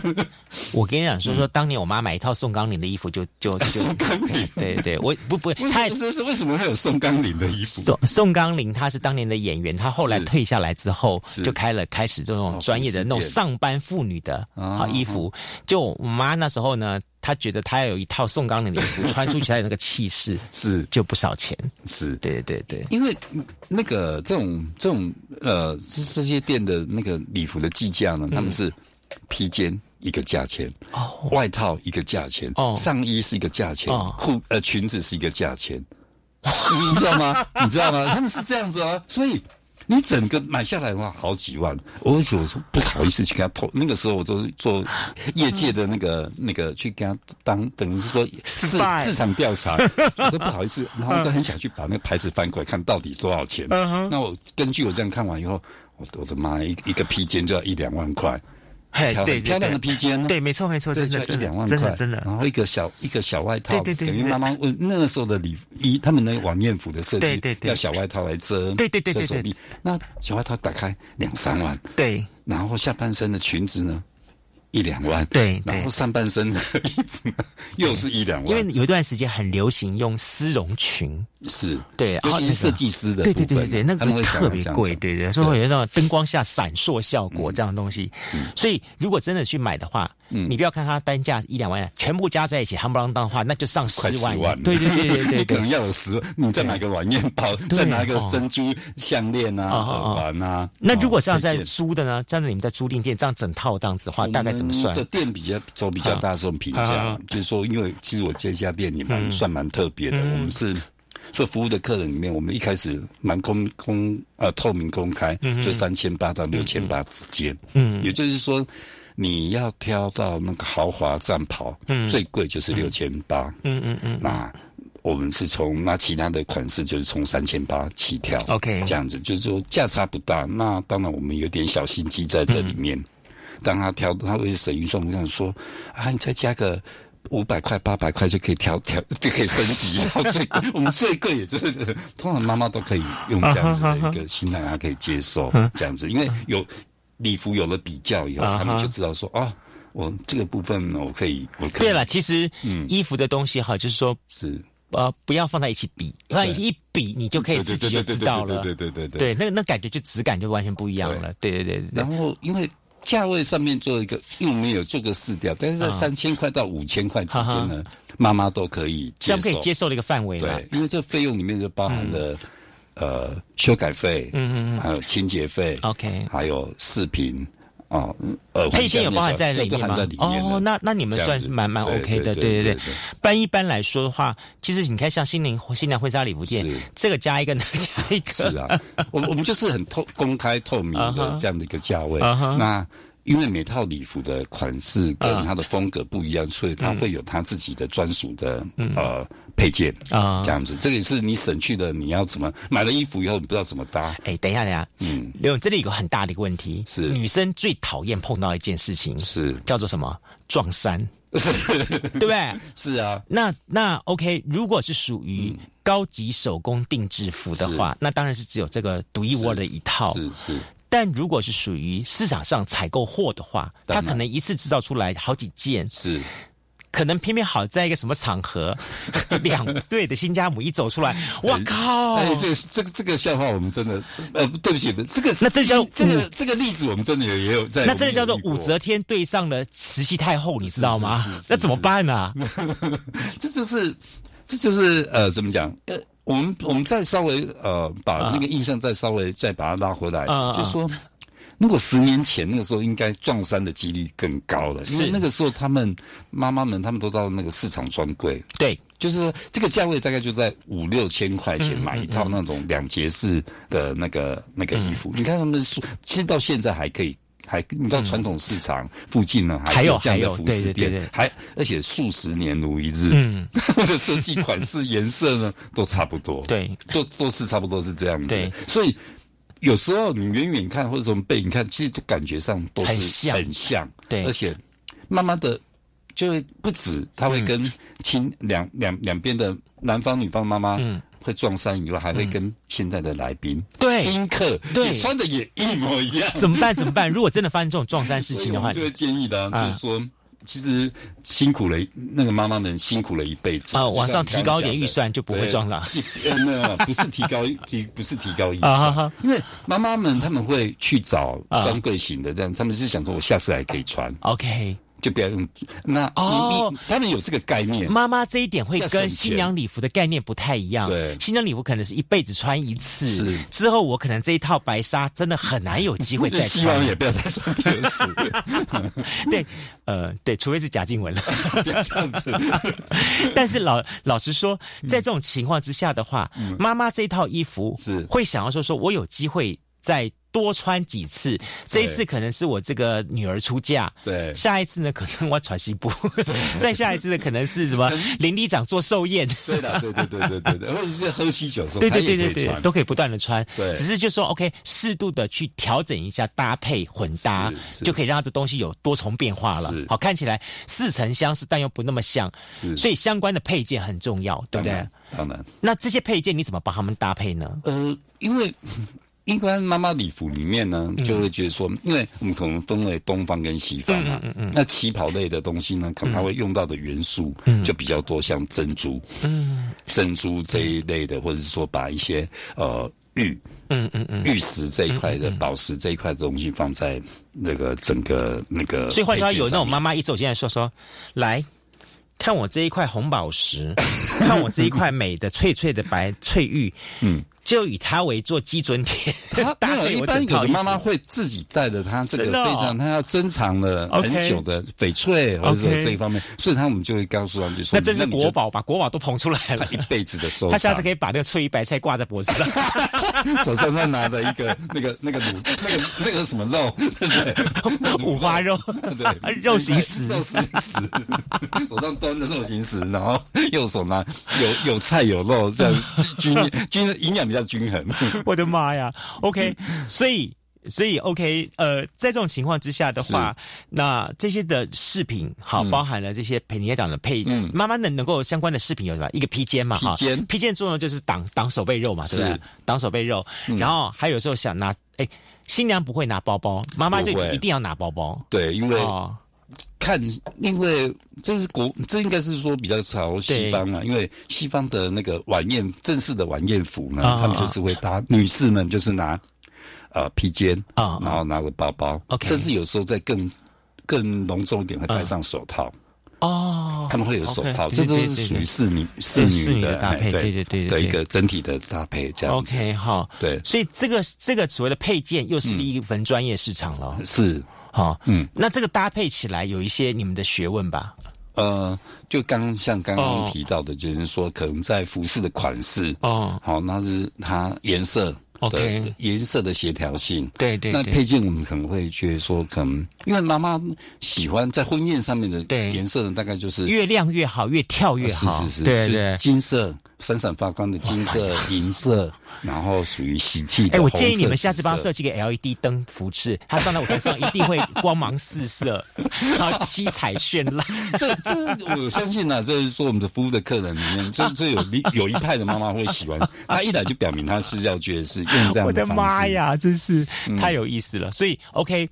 [LAUGHS] 我跟你讲，说说当年我妈买一套宋钢领的衣服，就就就宋钢林，[LAUGHS] 对对，我不不，他为什么会有宋钢领的衣服？宋宋钢领他是当年的演员，他后来退下来之后，就开了开始这种专业的那种上班妇女的啊衣服。就我妈那时候呢。他觉得他要有一套宋钢林的衣服，穿出去他有那个气势，[LAUGHS] 是就不少钱。是，对对对，因为那个这种这种呃，这些店的那个礼服的计价呢，他们是披肩一个价钱，哦，外套一个价钱，哦，上衣是一个价钱，哦，裤呃裙子是一个价钱，你知道吗？你知道吗？他们是这样子啊，所以。你整个买下来的话，好几万，而且我说不好意思去跟他投。那个时候我都做业界的那个 [LAUGHS] 那个去跟他当，等于是说市市场调查，[LAUGHS] 我都不好意思，然后我都很想去把那个牌子翻过来看到底多少钱。那我根据我这样看完以后，我我的妈，一一个披肩就要一两万块。对，漂亮的披肩，对，没错没错，真的一两万块，真的真的。然后一个小一个小外套，对对对，等于妈妈问那个时候的礼衣，他们那晚宴服的设计，对对对，要小外套来遮，对对对对手臂。那小外套打开两三万，对。然后下半身的裙子呢？一两万，对，然后上半身的衣服 [LAUGHS] 又是一两万，因为有一段时间很流行用丝绒裙，是对，然后是设计师的，对对对对，那个特别贵，对对，所以有那种灯光下闪烁效果这样的东西，所以如果真的去买的话，你不要看它单价一两万，全部加在一起，夯不啷当的话，那就上十万。对对对对对，可能 [LAUGHS] 要有十，你再买个软面包，再拿个珍珠项链啊、耳环啊。那如果像在租的呢？站在你们在租赁店这样整套这样子的话，大概怎么算？的店比较走比较大这种评价，就是说，因为其实我这家店里蛮算蛮特别的，我们是。做服务的客人里面，我们一开始蛮公公呃透明公开，就三千八到六千八之间。嗯，也就是说，你要挑到那个豪华战袍，嗯，最贵就是六千八。嗯嗯嗯。那我们是从那其他的款式就是从三千八起跳。OK，这样子就是说价差不大。那当然我们有点小心机在这里面。当他挑，他会省预算，我们样说啊，你再加个。五百块、八百块就可以调调，[LAUGHS] 就可以升级到最我们最贵也就是通常妈妈都可以用这样子的一个心态，她可以接受这样子，因为有礼服有了比较以后，他们就知道说啊，我这个部分我可以，我可以。对了，其实衣服的东西哈，就是说是。呃，不要放在一起比，放一比你就可以自己就知道了，对对对对对，那那感觉就质感就完全不一样了，对。对对。然后因为。价位上面做一个，因为我们有做个试调，但是在三千块到五千块之间呢，妈妈都可以，这样可以接受的一个范围对，因为这费用里面就包含了呃修改费，嗯嗯，还有清洁费，OK，还有视频。哦，呃，配件有包含在里面吗？哦，那那你们算是蛮蛮 OK 的，对对对。般一般来说的话，其实你看像新娘新娘婚纱礼服店，这个加一个，[LAUGHS] 那个加一个，是啊。我我们就是很透公开透明的 [LAUGHS] 这样的一个价位。那因为每套礼服的款式跟它的风格不一样，所以它会有它自己的专属的呃。配件啊，这样子，这个也是你省去的。你要怎么买了衣服以后，你不知道怎么搭？哎，等一下，等一下，嗯，刘勇，这里有个很大的一个问题，是。女生最讨厌碰到一件事情，是。叫做什么？撞衫，[LAUGHS] 对不对？是啊，那那 OK，如果是属于高级手工定制服的话，那当然是只有这个独一无二的一套，是是。但如果是属于市场上采购货的话，它可能一次制造出来好几件，是。可能偏偏好在一个什么场合，[LAUGHS] 两对的新家母一走出来，我靠！哎，这个这个这个笑话我们真的，呃，对不起，这个那这叫这个这个例子我们真的也也有在。那这个叫做武则天对上了慈禧太后，你知道吗？[LAUGHS] 那怎么办 [LAUGHS] 呢？这就是这就是呃，怎么讲？呃，我们我们再稍微呃，把那个印象再稍微再把它拉回来，就说。如果十年前那个时候，应该撞衫的几率更高了，因为那个时候他们妈妈们他们都到那个市场专柜，对，就是这个价位大概就在五六千块钱买一套那种两节式的那个那个衣服。你看他们说，其实到现在还可以，还你到传统市场附近呢，还有这样的服饰店，还而且数十年如一日，嗯，[LAUGHS] 设计款式颜色呢都差不多，对，都都是差不多是这样子，对。所以。有时候你远远看或者从背影看，其实感觉上都是很像，对，而且慢慢的就会不止，他会跟亲两两两边的男方女方妈妈嗯会撞衫以外，还会跟现在的来宾对宾客对穿的也一模一样，怎么办？怎么办？如果真的发生这种撞衫事情的话，就会建议的，就是说。其实辛苦了，那个妈妈们辛苦了一辈子啊！往上提高一点预算就不会撞了。没有，不是提高提，不是提高预算，[LAUGHS] 因为妈妈们他们会去找专柜型的，这样他们是想说，我下次还可以穿。OK。就不要用那哦，他们有这个概念。妈妈这一点会跟新娘礼服的概念不太一样。对，新娘礼服可能是一辈子穿一次，是之后我可能这一套白纱真的很难有机会再穿。[LAUGHS] 希望也不要再穿第二次。[LAUGHS] 对，呃，对，除非是贾静雯了，[LAUGHS] 不要这样子。但是老老实说，在这种情况之下的话，妈妈这套衣服是会想要说，说我有机会在。多穿几次，这一次可能是我这个女儿出嫁，对，下一次呢可能我喘息部，[LAUGHS] 再下一次呢可能是什么 [LAUGHS] 林里长做寿宴，对的，对对对对对对，或者是喝喜酒，对对对对对，都可以不断的穿，对，只是就说 OK，适度的去调整一下搭配混搭，就可以让这东西有多重变化了，好看起来似曾相识，但又不那么像，是，所以相关的配件很重要，对不对？当然，那这些配件你怎么帮他们搭配呢？呃，因为。一般妈妈礼服里面呢，就会觉得说，因为我们可能分为东方跟西方嘛，那旗袍类的东西呢，可能它会用到的元素就比较多，像珍珠，珍珠这一类的，或者是说把一些呃玉，嗯嗯嗯，玉石这一块的宝石这一块的东西放在那个整个那个，所以话说有那种妈妈一走进来说说来。看我这一块红宝石，[LAUGHS] 看我这一块美的翠翠的白翠玉，嗯。就以它为做基准点，当然 [LAUGHS] 一般有的妈妈会自己带着它这个非常她要珍藏了很久的翡翠或者这一方面，所以他们就会告诉他们就说，那真是国宝，把国宝都捧出来了，一辈子的 [LAUGHS] 收藏。他下次可以把那个翠玉白菜挂在脖子上，[LAUGHS] 手上再拿着一个那个那个卤那个那个什么肉，对不对？五花肉，对，肉形石，肉形石，手上端着肉形石，然后右手拿有有菜有肉，这样均均营养。比较均衡，[LAUGHS] 我的妈呀！OK，所以所以 OK，呃，在这种情况之下的话，那这些的饰品好，包含了这些陪你家长的配，嗯。妈妈能能够相关的饰品有什么？一个披肩嘛，哈，披肩，披肩作用就是挡挡手背肉嘛，对不对？挡手背肉，然后还有时候想拿，哎，新娘不会拿包包，妈妈就一定要拿包包，对，因为。看，因为这是国，这应该是说比较朝西方啊。因为西方的那个晚宴正式的晚宴服呢，他们就是会搭女士们就是拿呃披肩啊，然后拿个包包，甚至有时候再更更隆重一点会戴上手套哦。他们会有手套，这都是属于侍女侍女的搭配，对对对的一个整体的搭配这样。OK，好，对，所以这个这个所谓的配件又是另一份专业市场了，是。好，嗯，那这个搭配起来有一些你们的学问吧？呃，就刚像刚刚提到的，就是说可能在服饰的款式哦，好，那是它颜色对颜色的协调性，对对。那配件我们可能会觉得说，可能因为妈妈喜欢在婚宴上面的颜色呢，大概就是越亮越好，越跳越好，是是是，对对，金色闪闪发光的金色、银色。然后属于喜气。哎，我建议你们下次帮他设计个 LED 灯服饰，他站在舞台上一定会光芒四射，[LAUGHS] 然后七彩绚烂。这这，我相信呢，这是说我们的服务的客人里面，这 [LAUGHS] 这有一有一派的妈妈会喜欢，他一来就表明他是要觉得是用这样的方式。我的妈呀，真是太有意思了。所以 OK。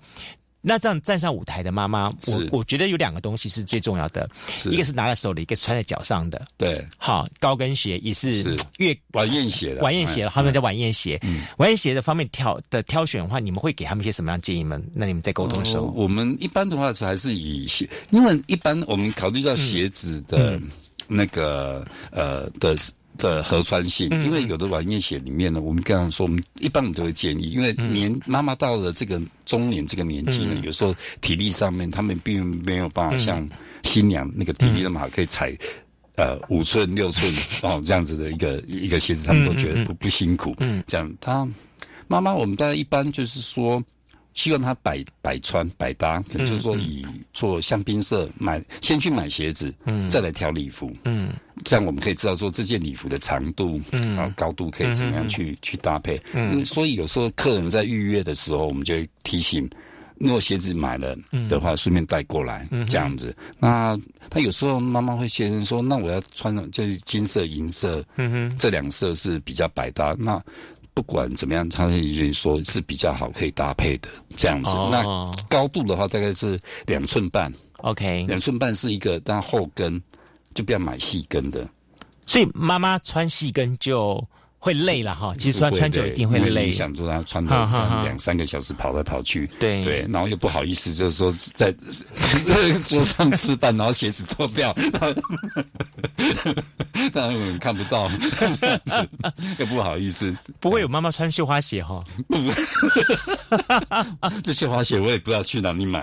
那这样站上舞台的妈妈，我我觉得有两个东西是最重要的，一个是拿在手里，一个穿在脚上的。对，好，高跟鞋也是越晚宴鞋了晚宴鞋了，他们叫晚宴鞋。晚宴鞋的方面挑的挑选的话，你们会给他们一些什么样建议吗？那你们在沟通的时候，我们一般的话还是以鞋，因为一般我们考虑到鞋子的那个呃的。的合穿性，因为有的晚宴鞋里面呢，我们刚刚说，我们一般我们都会建议，因为年妈妈到了这个中年这个年纪呢，有时候体力上面他们并没有办法像新娘那个体力那么好，可以踩呃五寸六寸 [LAUGHS] 哦这样子的一个一个鞋子，他们都觉得不不辛苦。嗯，这样。他妈妈我们大家一般就是说。希望他百百穿百搭，可能就是说以做香槟色买，先去买鞋子，嗯，再来挑礼服，嗯，这样我们可以知道说这件礼服的长度，嗯，啊高度可以怎么样去去搭配，嗯，所以有时候客人在预约的时候，我们就会提醒，如果鞋子买了的话，顺便带过来，这样子。那他有时候妈妈会先说，那我要穿就是金色、银色，嗯哼，这两色是比较百搭，那。不管怎么样，他已经说是比较好可以搭配的这样子。那高度的话，大概是两寸半。OK，两寸半是一个，但后跟就不要买细跟的。所以妈妈穿细跟就。会累了哈，其实穿穿久一定会累。你想说他穿的两三个小时跑来跑去，对对，然后又不好意思，就是说在 [LAUGHS] 桌上吃饭，然后鞋子脱掉，[LAUGHS] 当然看不到，[LAUGHS] 又不好意思。不会有妈妈穿绣花鞋哈？这绣花鞋我也不知道去哪里买，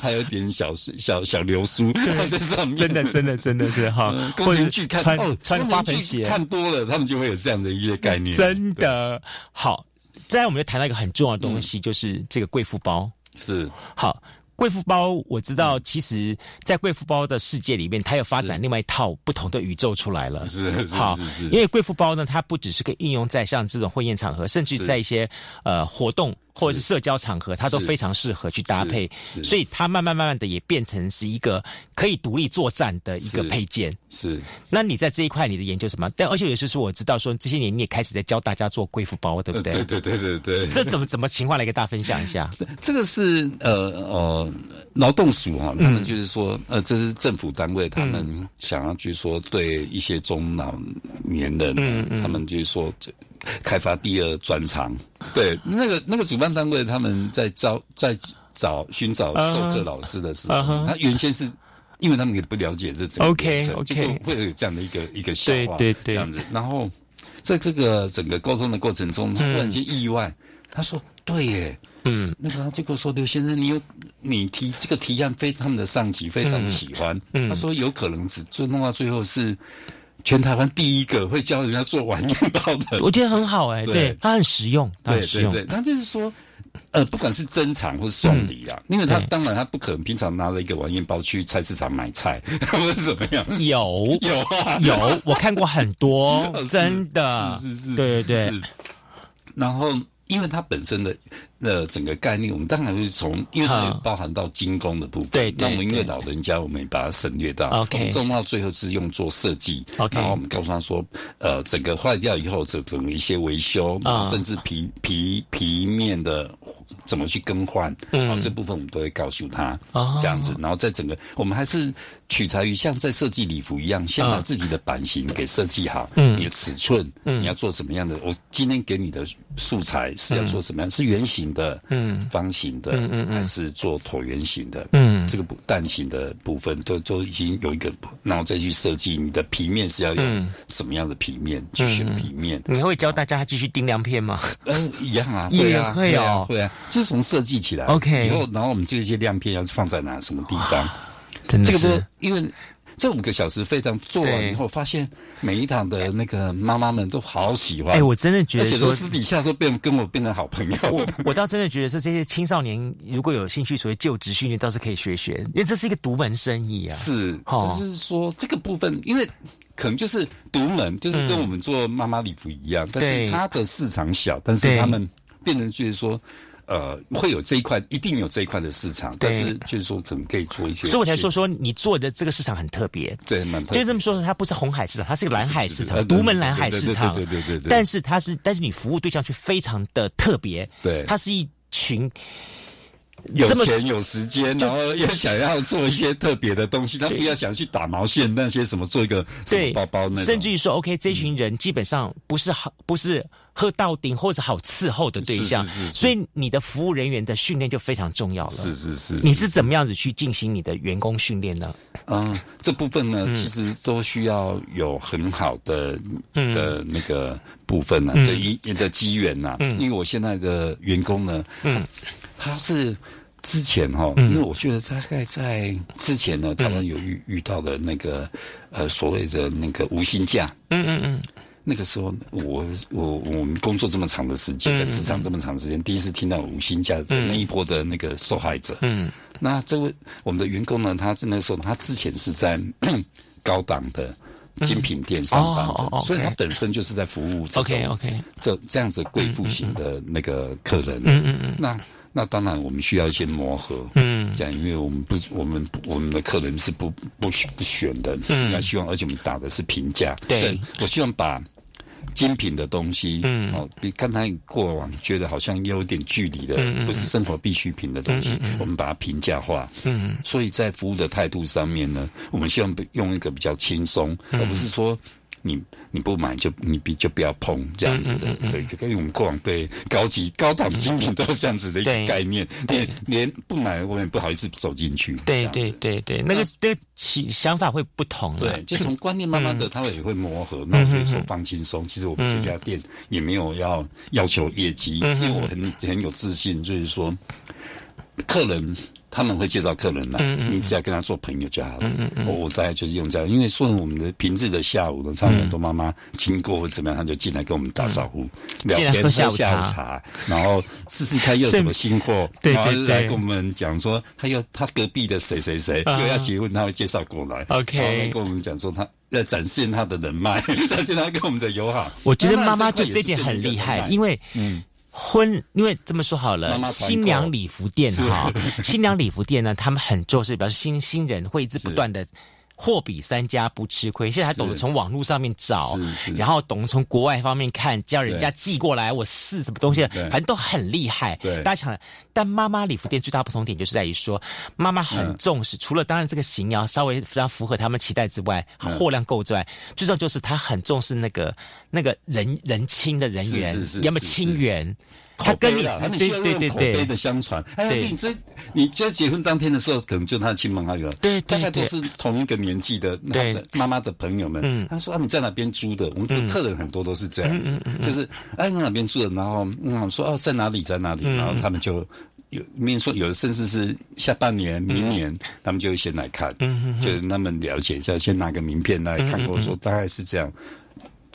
还有点小小小流苏在上面。真的真的真的是哈，或者去看穿穿花盆鞋看多了他。就会有这样的一个概念，真的好。再来，我们就谈到一个很重要的东西，就是这个贵妇包。是好，贵妇包我知道，其实，在贵妇包的世界里面，它有发展另外一套不同的宇宙出来了。是好，因为贵妇包呢，它不只是可以应用在像这种婚宴场合，甚至在一些呃活动。或者是社交场合，它都非常适合去搭配，所以它慢慢慢慢的也变成是一个可以独立作战的一个配件。是，那你在这一块你的研究什么？但而且也是说，我知道说这些年你也开始在教大家做贵妇包，对不对？对对对对对。[LAUGHS] 这怎么怎么情况来跟大家分享一下？[LAUGHS] 这个是呃呃劳动署哈，他们就是说呃这是政府单位，他们想要去说对一些中老年人，他们就是说这。开发第二专长。对，那个那个主办单位他们在招在找寻找授课老师的时候，他原先是因为他们也不了解这整个流程，OK，会有这样的一个一个笑话，对对对，这样子。然后在这个整个沟通的过程中，他突然间意外，他说：“对耶。”嗯，那个他就跟我说刘先生，你有你提这个提案，非常他们的上级非常喜欢。嗯，他说有可能只最弄到最后是全台湾第一个会教人家做晚宴包的。我觉得很好哎，对，他很实用，对对对，他就是说，呃，不管是珍藏或是送礼啊，因为他当然他不可能平常拿了一个晚宴包去菜市场买菜 [LAUGHS] 或者怎么样。有。有啊。有，我看过很多，[LAUGHS] 真的。是是是，对对对，然后。因为它本身的呃整个概念，我们当然会从，因为它包含到精工的部分。对那我们因为老人家，我们把它省略到。OK。做到最后是用做设计。OK。然后我们告诉他说，呃，整个坏掉以后，整整一些维修，啊，甚至皮皮皮面的。怎么去更换？嗯，这部分我们都会告诉他，这样子。然后在整个，我们还是取材于像在设计礼服一样，先把自己的版型给设计好，嗯，你的尺寸，嗯，你要做什么样的？我今天给你的素材是要做什么样？是圆形的，嗯，方形的，嗯嗯，还是做椭圆形的？嗯，这个蛋形的部分都都已经有一个，然后再去设计你的皮面是要用什么样的皮面去选皮面。你会教大家继续订亮片吗？嗯，一样啊，[LAUGHS] 会啊，会啊，会啊。是从设计起来，OK，以后然后我们这些亮片要放在哪什么地方？[LAUGHS] 真的是，因为这五个小时非常做完以后，发现每一堂的那个妈妈们都好喜欢。哎，我真的觉得说私底下都变跟我变成好朋友。我我倒真的觉得说这些青少年如果有兴趣，所谓就职训练倒是可以学学，因为这是一个独门生意啊。是，就是说这个部分，因为可能就是独门，就是跟我们做妈妈礼服一样，但是它的市场小，但是他们变成就是说。呃，会有这一块，一定有这一块的市场，但是就是说，可能可以做一些。所以我才说说你做的这个市场很特别，对，蛮就这么说，它不是红海市场，它是个蓝海市场，独门蓝海市场，对对对对。但是它是，但是你服务对象却非常的特别，对，它是一群。有钱有时间，然后又想要做一些特别的东西，他不要想去打毛线那些什么，做一个对。包包那甚至于说，OK，这群人基本上不是好，不是喝到顶或者好伺候的对象，所以你的服务人员的训练就非常重要了。是是是，你是怎么样子去进行你的员工训练呢？嗯，这部分呢，其实都需要有很好的的那个部分呢，的一的机缘呐。嗯。因为我现在的员工呢，嗯。他是之前哈，因为我觉得大概在之前呢，他们有遇遇到的那个呃所谓的那个无薪假，嗯嗯嗯，那个时候我我我们工作这么长的时间，在职场这么长时间，第一次听到五星价值那一波的那个受害者，嗯，那这位我们的员工呢，他那个时候他之前是在 [CLEARS THROAT] 高档的精品店上班的，所以他本身就是在服务 OK OK 这这样子贵妇型的那个客人，嗯嗯嗯，那。那当然，我们需要一些磨合，嗯，这样，因为我们不，我们我们的客人是不不不选的，嗯，那希望，而且我们打的是平价，对，我希望把精品的东西，嗯，哦，比刚才过往觉得好像有点距离的，不是生活必需品的东西，我们把它平价化，嗯，所以在服务的态度上面呢，我们希望用一个比较轻松，而不是说。你你不买就你就不要碰这样子的，对，跟我们过往对高级高档精品都是这样子的一个概念，连连不买我也不好意思走进去。对对对对，那个的起想法会不同。对，就从观念慢慢的，他也会磨合。那我就说放轻松，其实我们这家店也没有要要求业绩，因为我很很有自信，就是说客人。他们会介绍客人来，你只要跟他做朋友就好了。我我大概就是用这样，因为说我们的平日的下午呢，常常很多妈妈经过或怎么样，他就进来跟我们打招呼、聊天、喝下午茶，然后试试看又什么新货，然后来跟我们讲说，他又他隔壁的谁谁谁又要结婚，他会介绍过来，OK，跟我们讲说他要展现他的人脉，[LAUGHS] 展现他跟我们的友好。我觉得妈妈就这点很厉害，因为嗯。婚，因为这么说好了，新娘礼服店哈，[LAUGHS] 新娘礼服店呢，他们很重视，表示新新人会一直不断的货比三家不吃亏，现在还懂得从网络上面找，然后懂得从国外方面看，叫人家寄过来，我试什么东西，反正都很厉害。对，大家想，但妈妈礼服店最大不同点就是在于说，妈妈很重视，除了当然这个型要稍微非常符合他们期待之外，货量够之外，最重要就是他很重视那个那个人人亲的人员，要么亲缘。他跟你他们需要用口碑的相传。哎，你这你就结婚当天的时候，可能就他的亲朋好友，对，大概都是同一个年纪的，对，妈妈的朋友们。嗯，他说啊，你在哪边租的？我们的客人很多都是这样子，就是哎，在哪边住的？然后嗯，说哦，在哪里，在哪里？然后他们就有，面说有的甚至是下半年、明年，他们就先来看，嗯就他们了解一下，先拿个名片来看过，说大概是这样。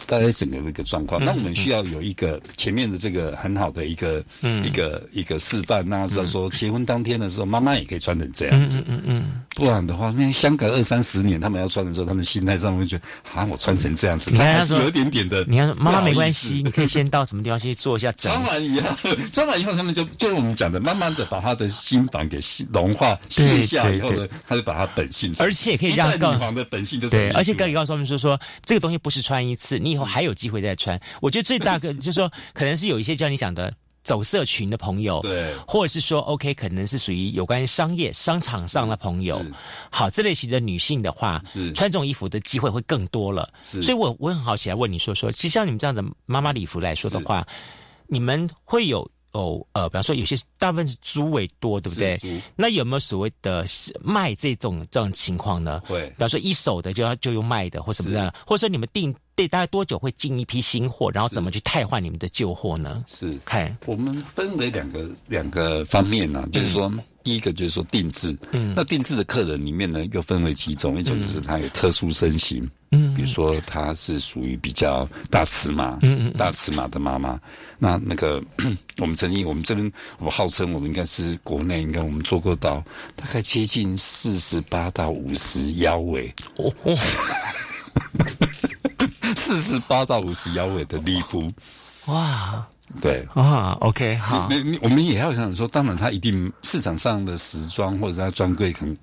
大概整个的一个状况，那我们需要有一个前面的这个很好的一个一个一个示范，让他知道说结婚当天的时候，妈妈也可以穿成这样子。嗯嗯嗯，不然的话，那香港二三十年，他们要穿的时候，他们心态上会觉得啊，我穿成这样子，他还是有一点点的。你看妈妈没关系，你可以先到什么地方去做一下。[LAUGHS] 穿完 [LAUGHS] 以后，穿完以后，他们就就是我们讲的，慢慢的把他的心房给融化卸下以后呢，他就把他本性，而且可以让女房的本性都对，而且可以告诉他们说说这个东西不是穿一次，你以后还有机会再穿。我觉得最大个就是说，可能是有一些像你讲的走社群的朋友，对，或者是说 OK，可能是属于有关于商业商场上的朋友。好，这类型的女性的话，是穿这种衣服的机会会更多了。是，所以我我很好奇来问你说说，其实像你们这样的妈妈礼服来说的话，你们会有。哦，呃，比方说有些大部分是猪为多，对不对？那有没有所谓的卖这种这种情况呢？会，比方说一手的就要就用卖的，或什么的，或者说你们定对大概多久会进一批新货，然后怎么去汰换你们的旧货呢？是，嗨，我们分为两个两个方面呢，就是说。第一个就是说定制，嗯，那定制的客人里面呢，又分为几种，一种就是他有特殊身形，嗯，比如说她是属于比较大尺码，嗯嗯，大尺码的妈妈，那那个 [CLEARS THROAT] 我们曾经我们这边我号称我们应该是国内应该我们做过到大概接近四十八到五十腰围，哦，[LAUGHS] 四十八到五十腰围的礼服，哇。对。啊，OK，好，那你我们也要想说，当然，它一定市场上的时装或者它专柜，可能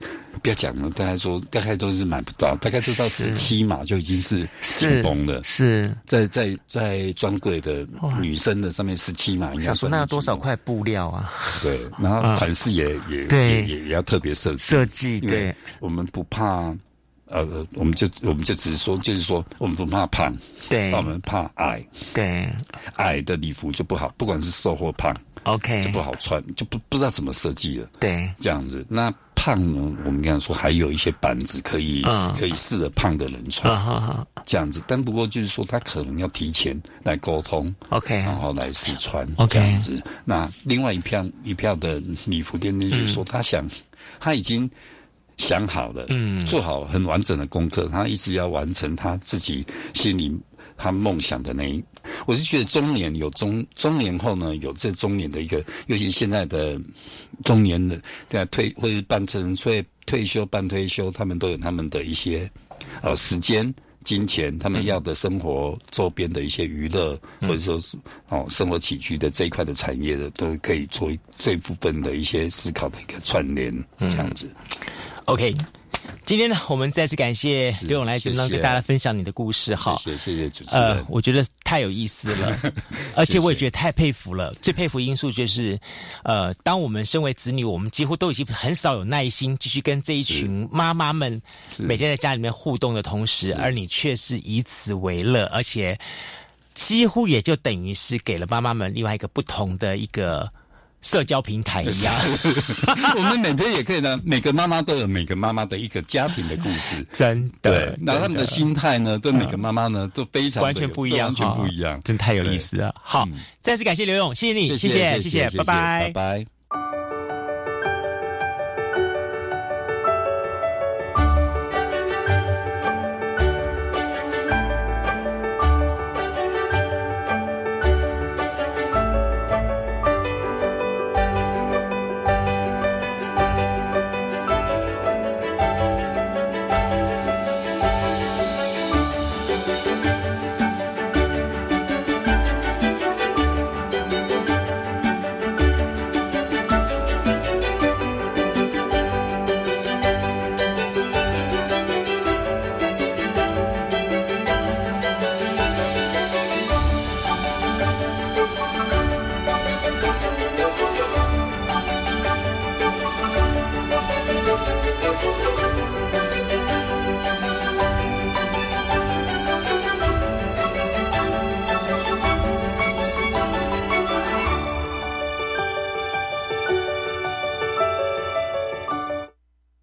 不要讲了，大概说大概都是买不到，大概都到十七码就已经是紧绷了。是。在在在专柜的女生的上面十七码，应该说那要多少块布料啊？对，[LAUGHS] 然后款式也也也也要特别设计设计，对，我们不怕。呃，我们就我们就只是说，就是说，我们不怕胖，对，我们怕矮，对，矮的礼服就不好，不管是瘦或胖，OK，就不好穿，就不不知道怎么设计了，对，这样子。那胖呢，我们刚才说还有一些板子可以，可以适合胖的人穿，这样子。但不过就是说，他可能要提前来沟通，OK，然后来试穿，OK，这样子。那另外一票一票的礼服店呢，就是说他想，他已经。想好了，嗯，做好很完整的功课，他一直要完成他自己心里他梦想的那一。我是觉得中年有中中年后呢，有这中年的一个，尤其现在的中年的对啊，退或者半成退退休半退休，他们都有他们的一些呃时间、金钱，他们要的生活周边的一些娱乐，或者说是哦生活起居的这一块的产业的，都可以做这部分的一些思考的一个串联，这样子。OK，今天呢，我们再次感谢刘勇来节目跟大家分享你的故事。好，谢谢谢谢主持人。呃，我觉得太有意思了，[LAUGHS] 而且我也觉得太佩服了。最佩服因素就是，呃，当我们身为子女，我们几乎都已经很少有耐心继续跟这一群妈妈们每天在家里面互动的同时，而你却是以此为乐，而且几乎也就等于是给了妈妈们另外一个不同的一个。社交平台一样，[LAUGHS] 我们每天也可以呢。每个妈妈都有每个妈妈的一个家庭的故事，[LAUGHS] 真的。那他们的心态呢，对每个妈妈呢都非常完全不一样，完全不一样，真太有意思了。好，再次感谢刘勇，谢谢你，谢谢，谢谢，拜拜，拜拜。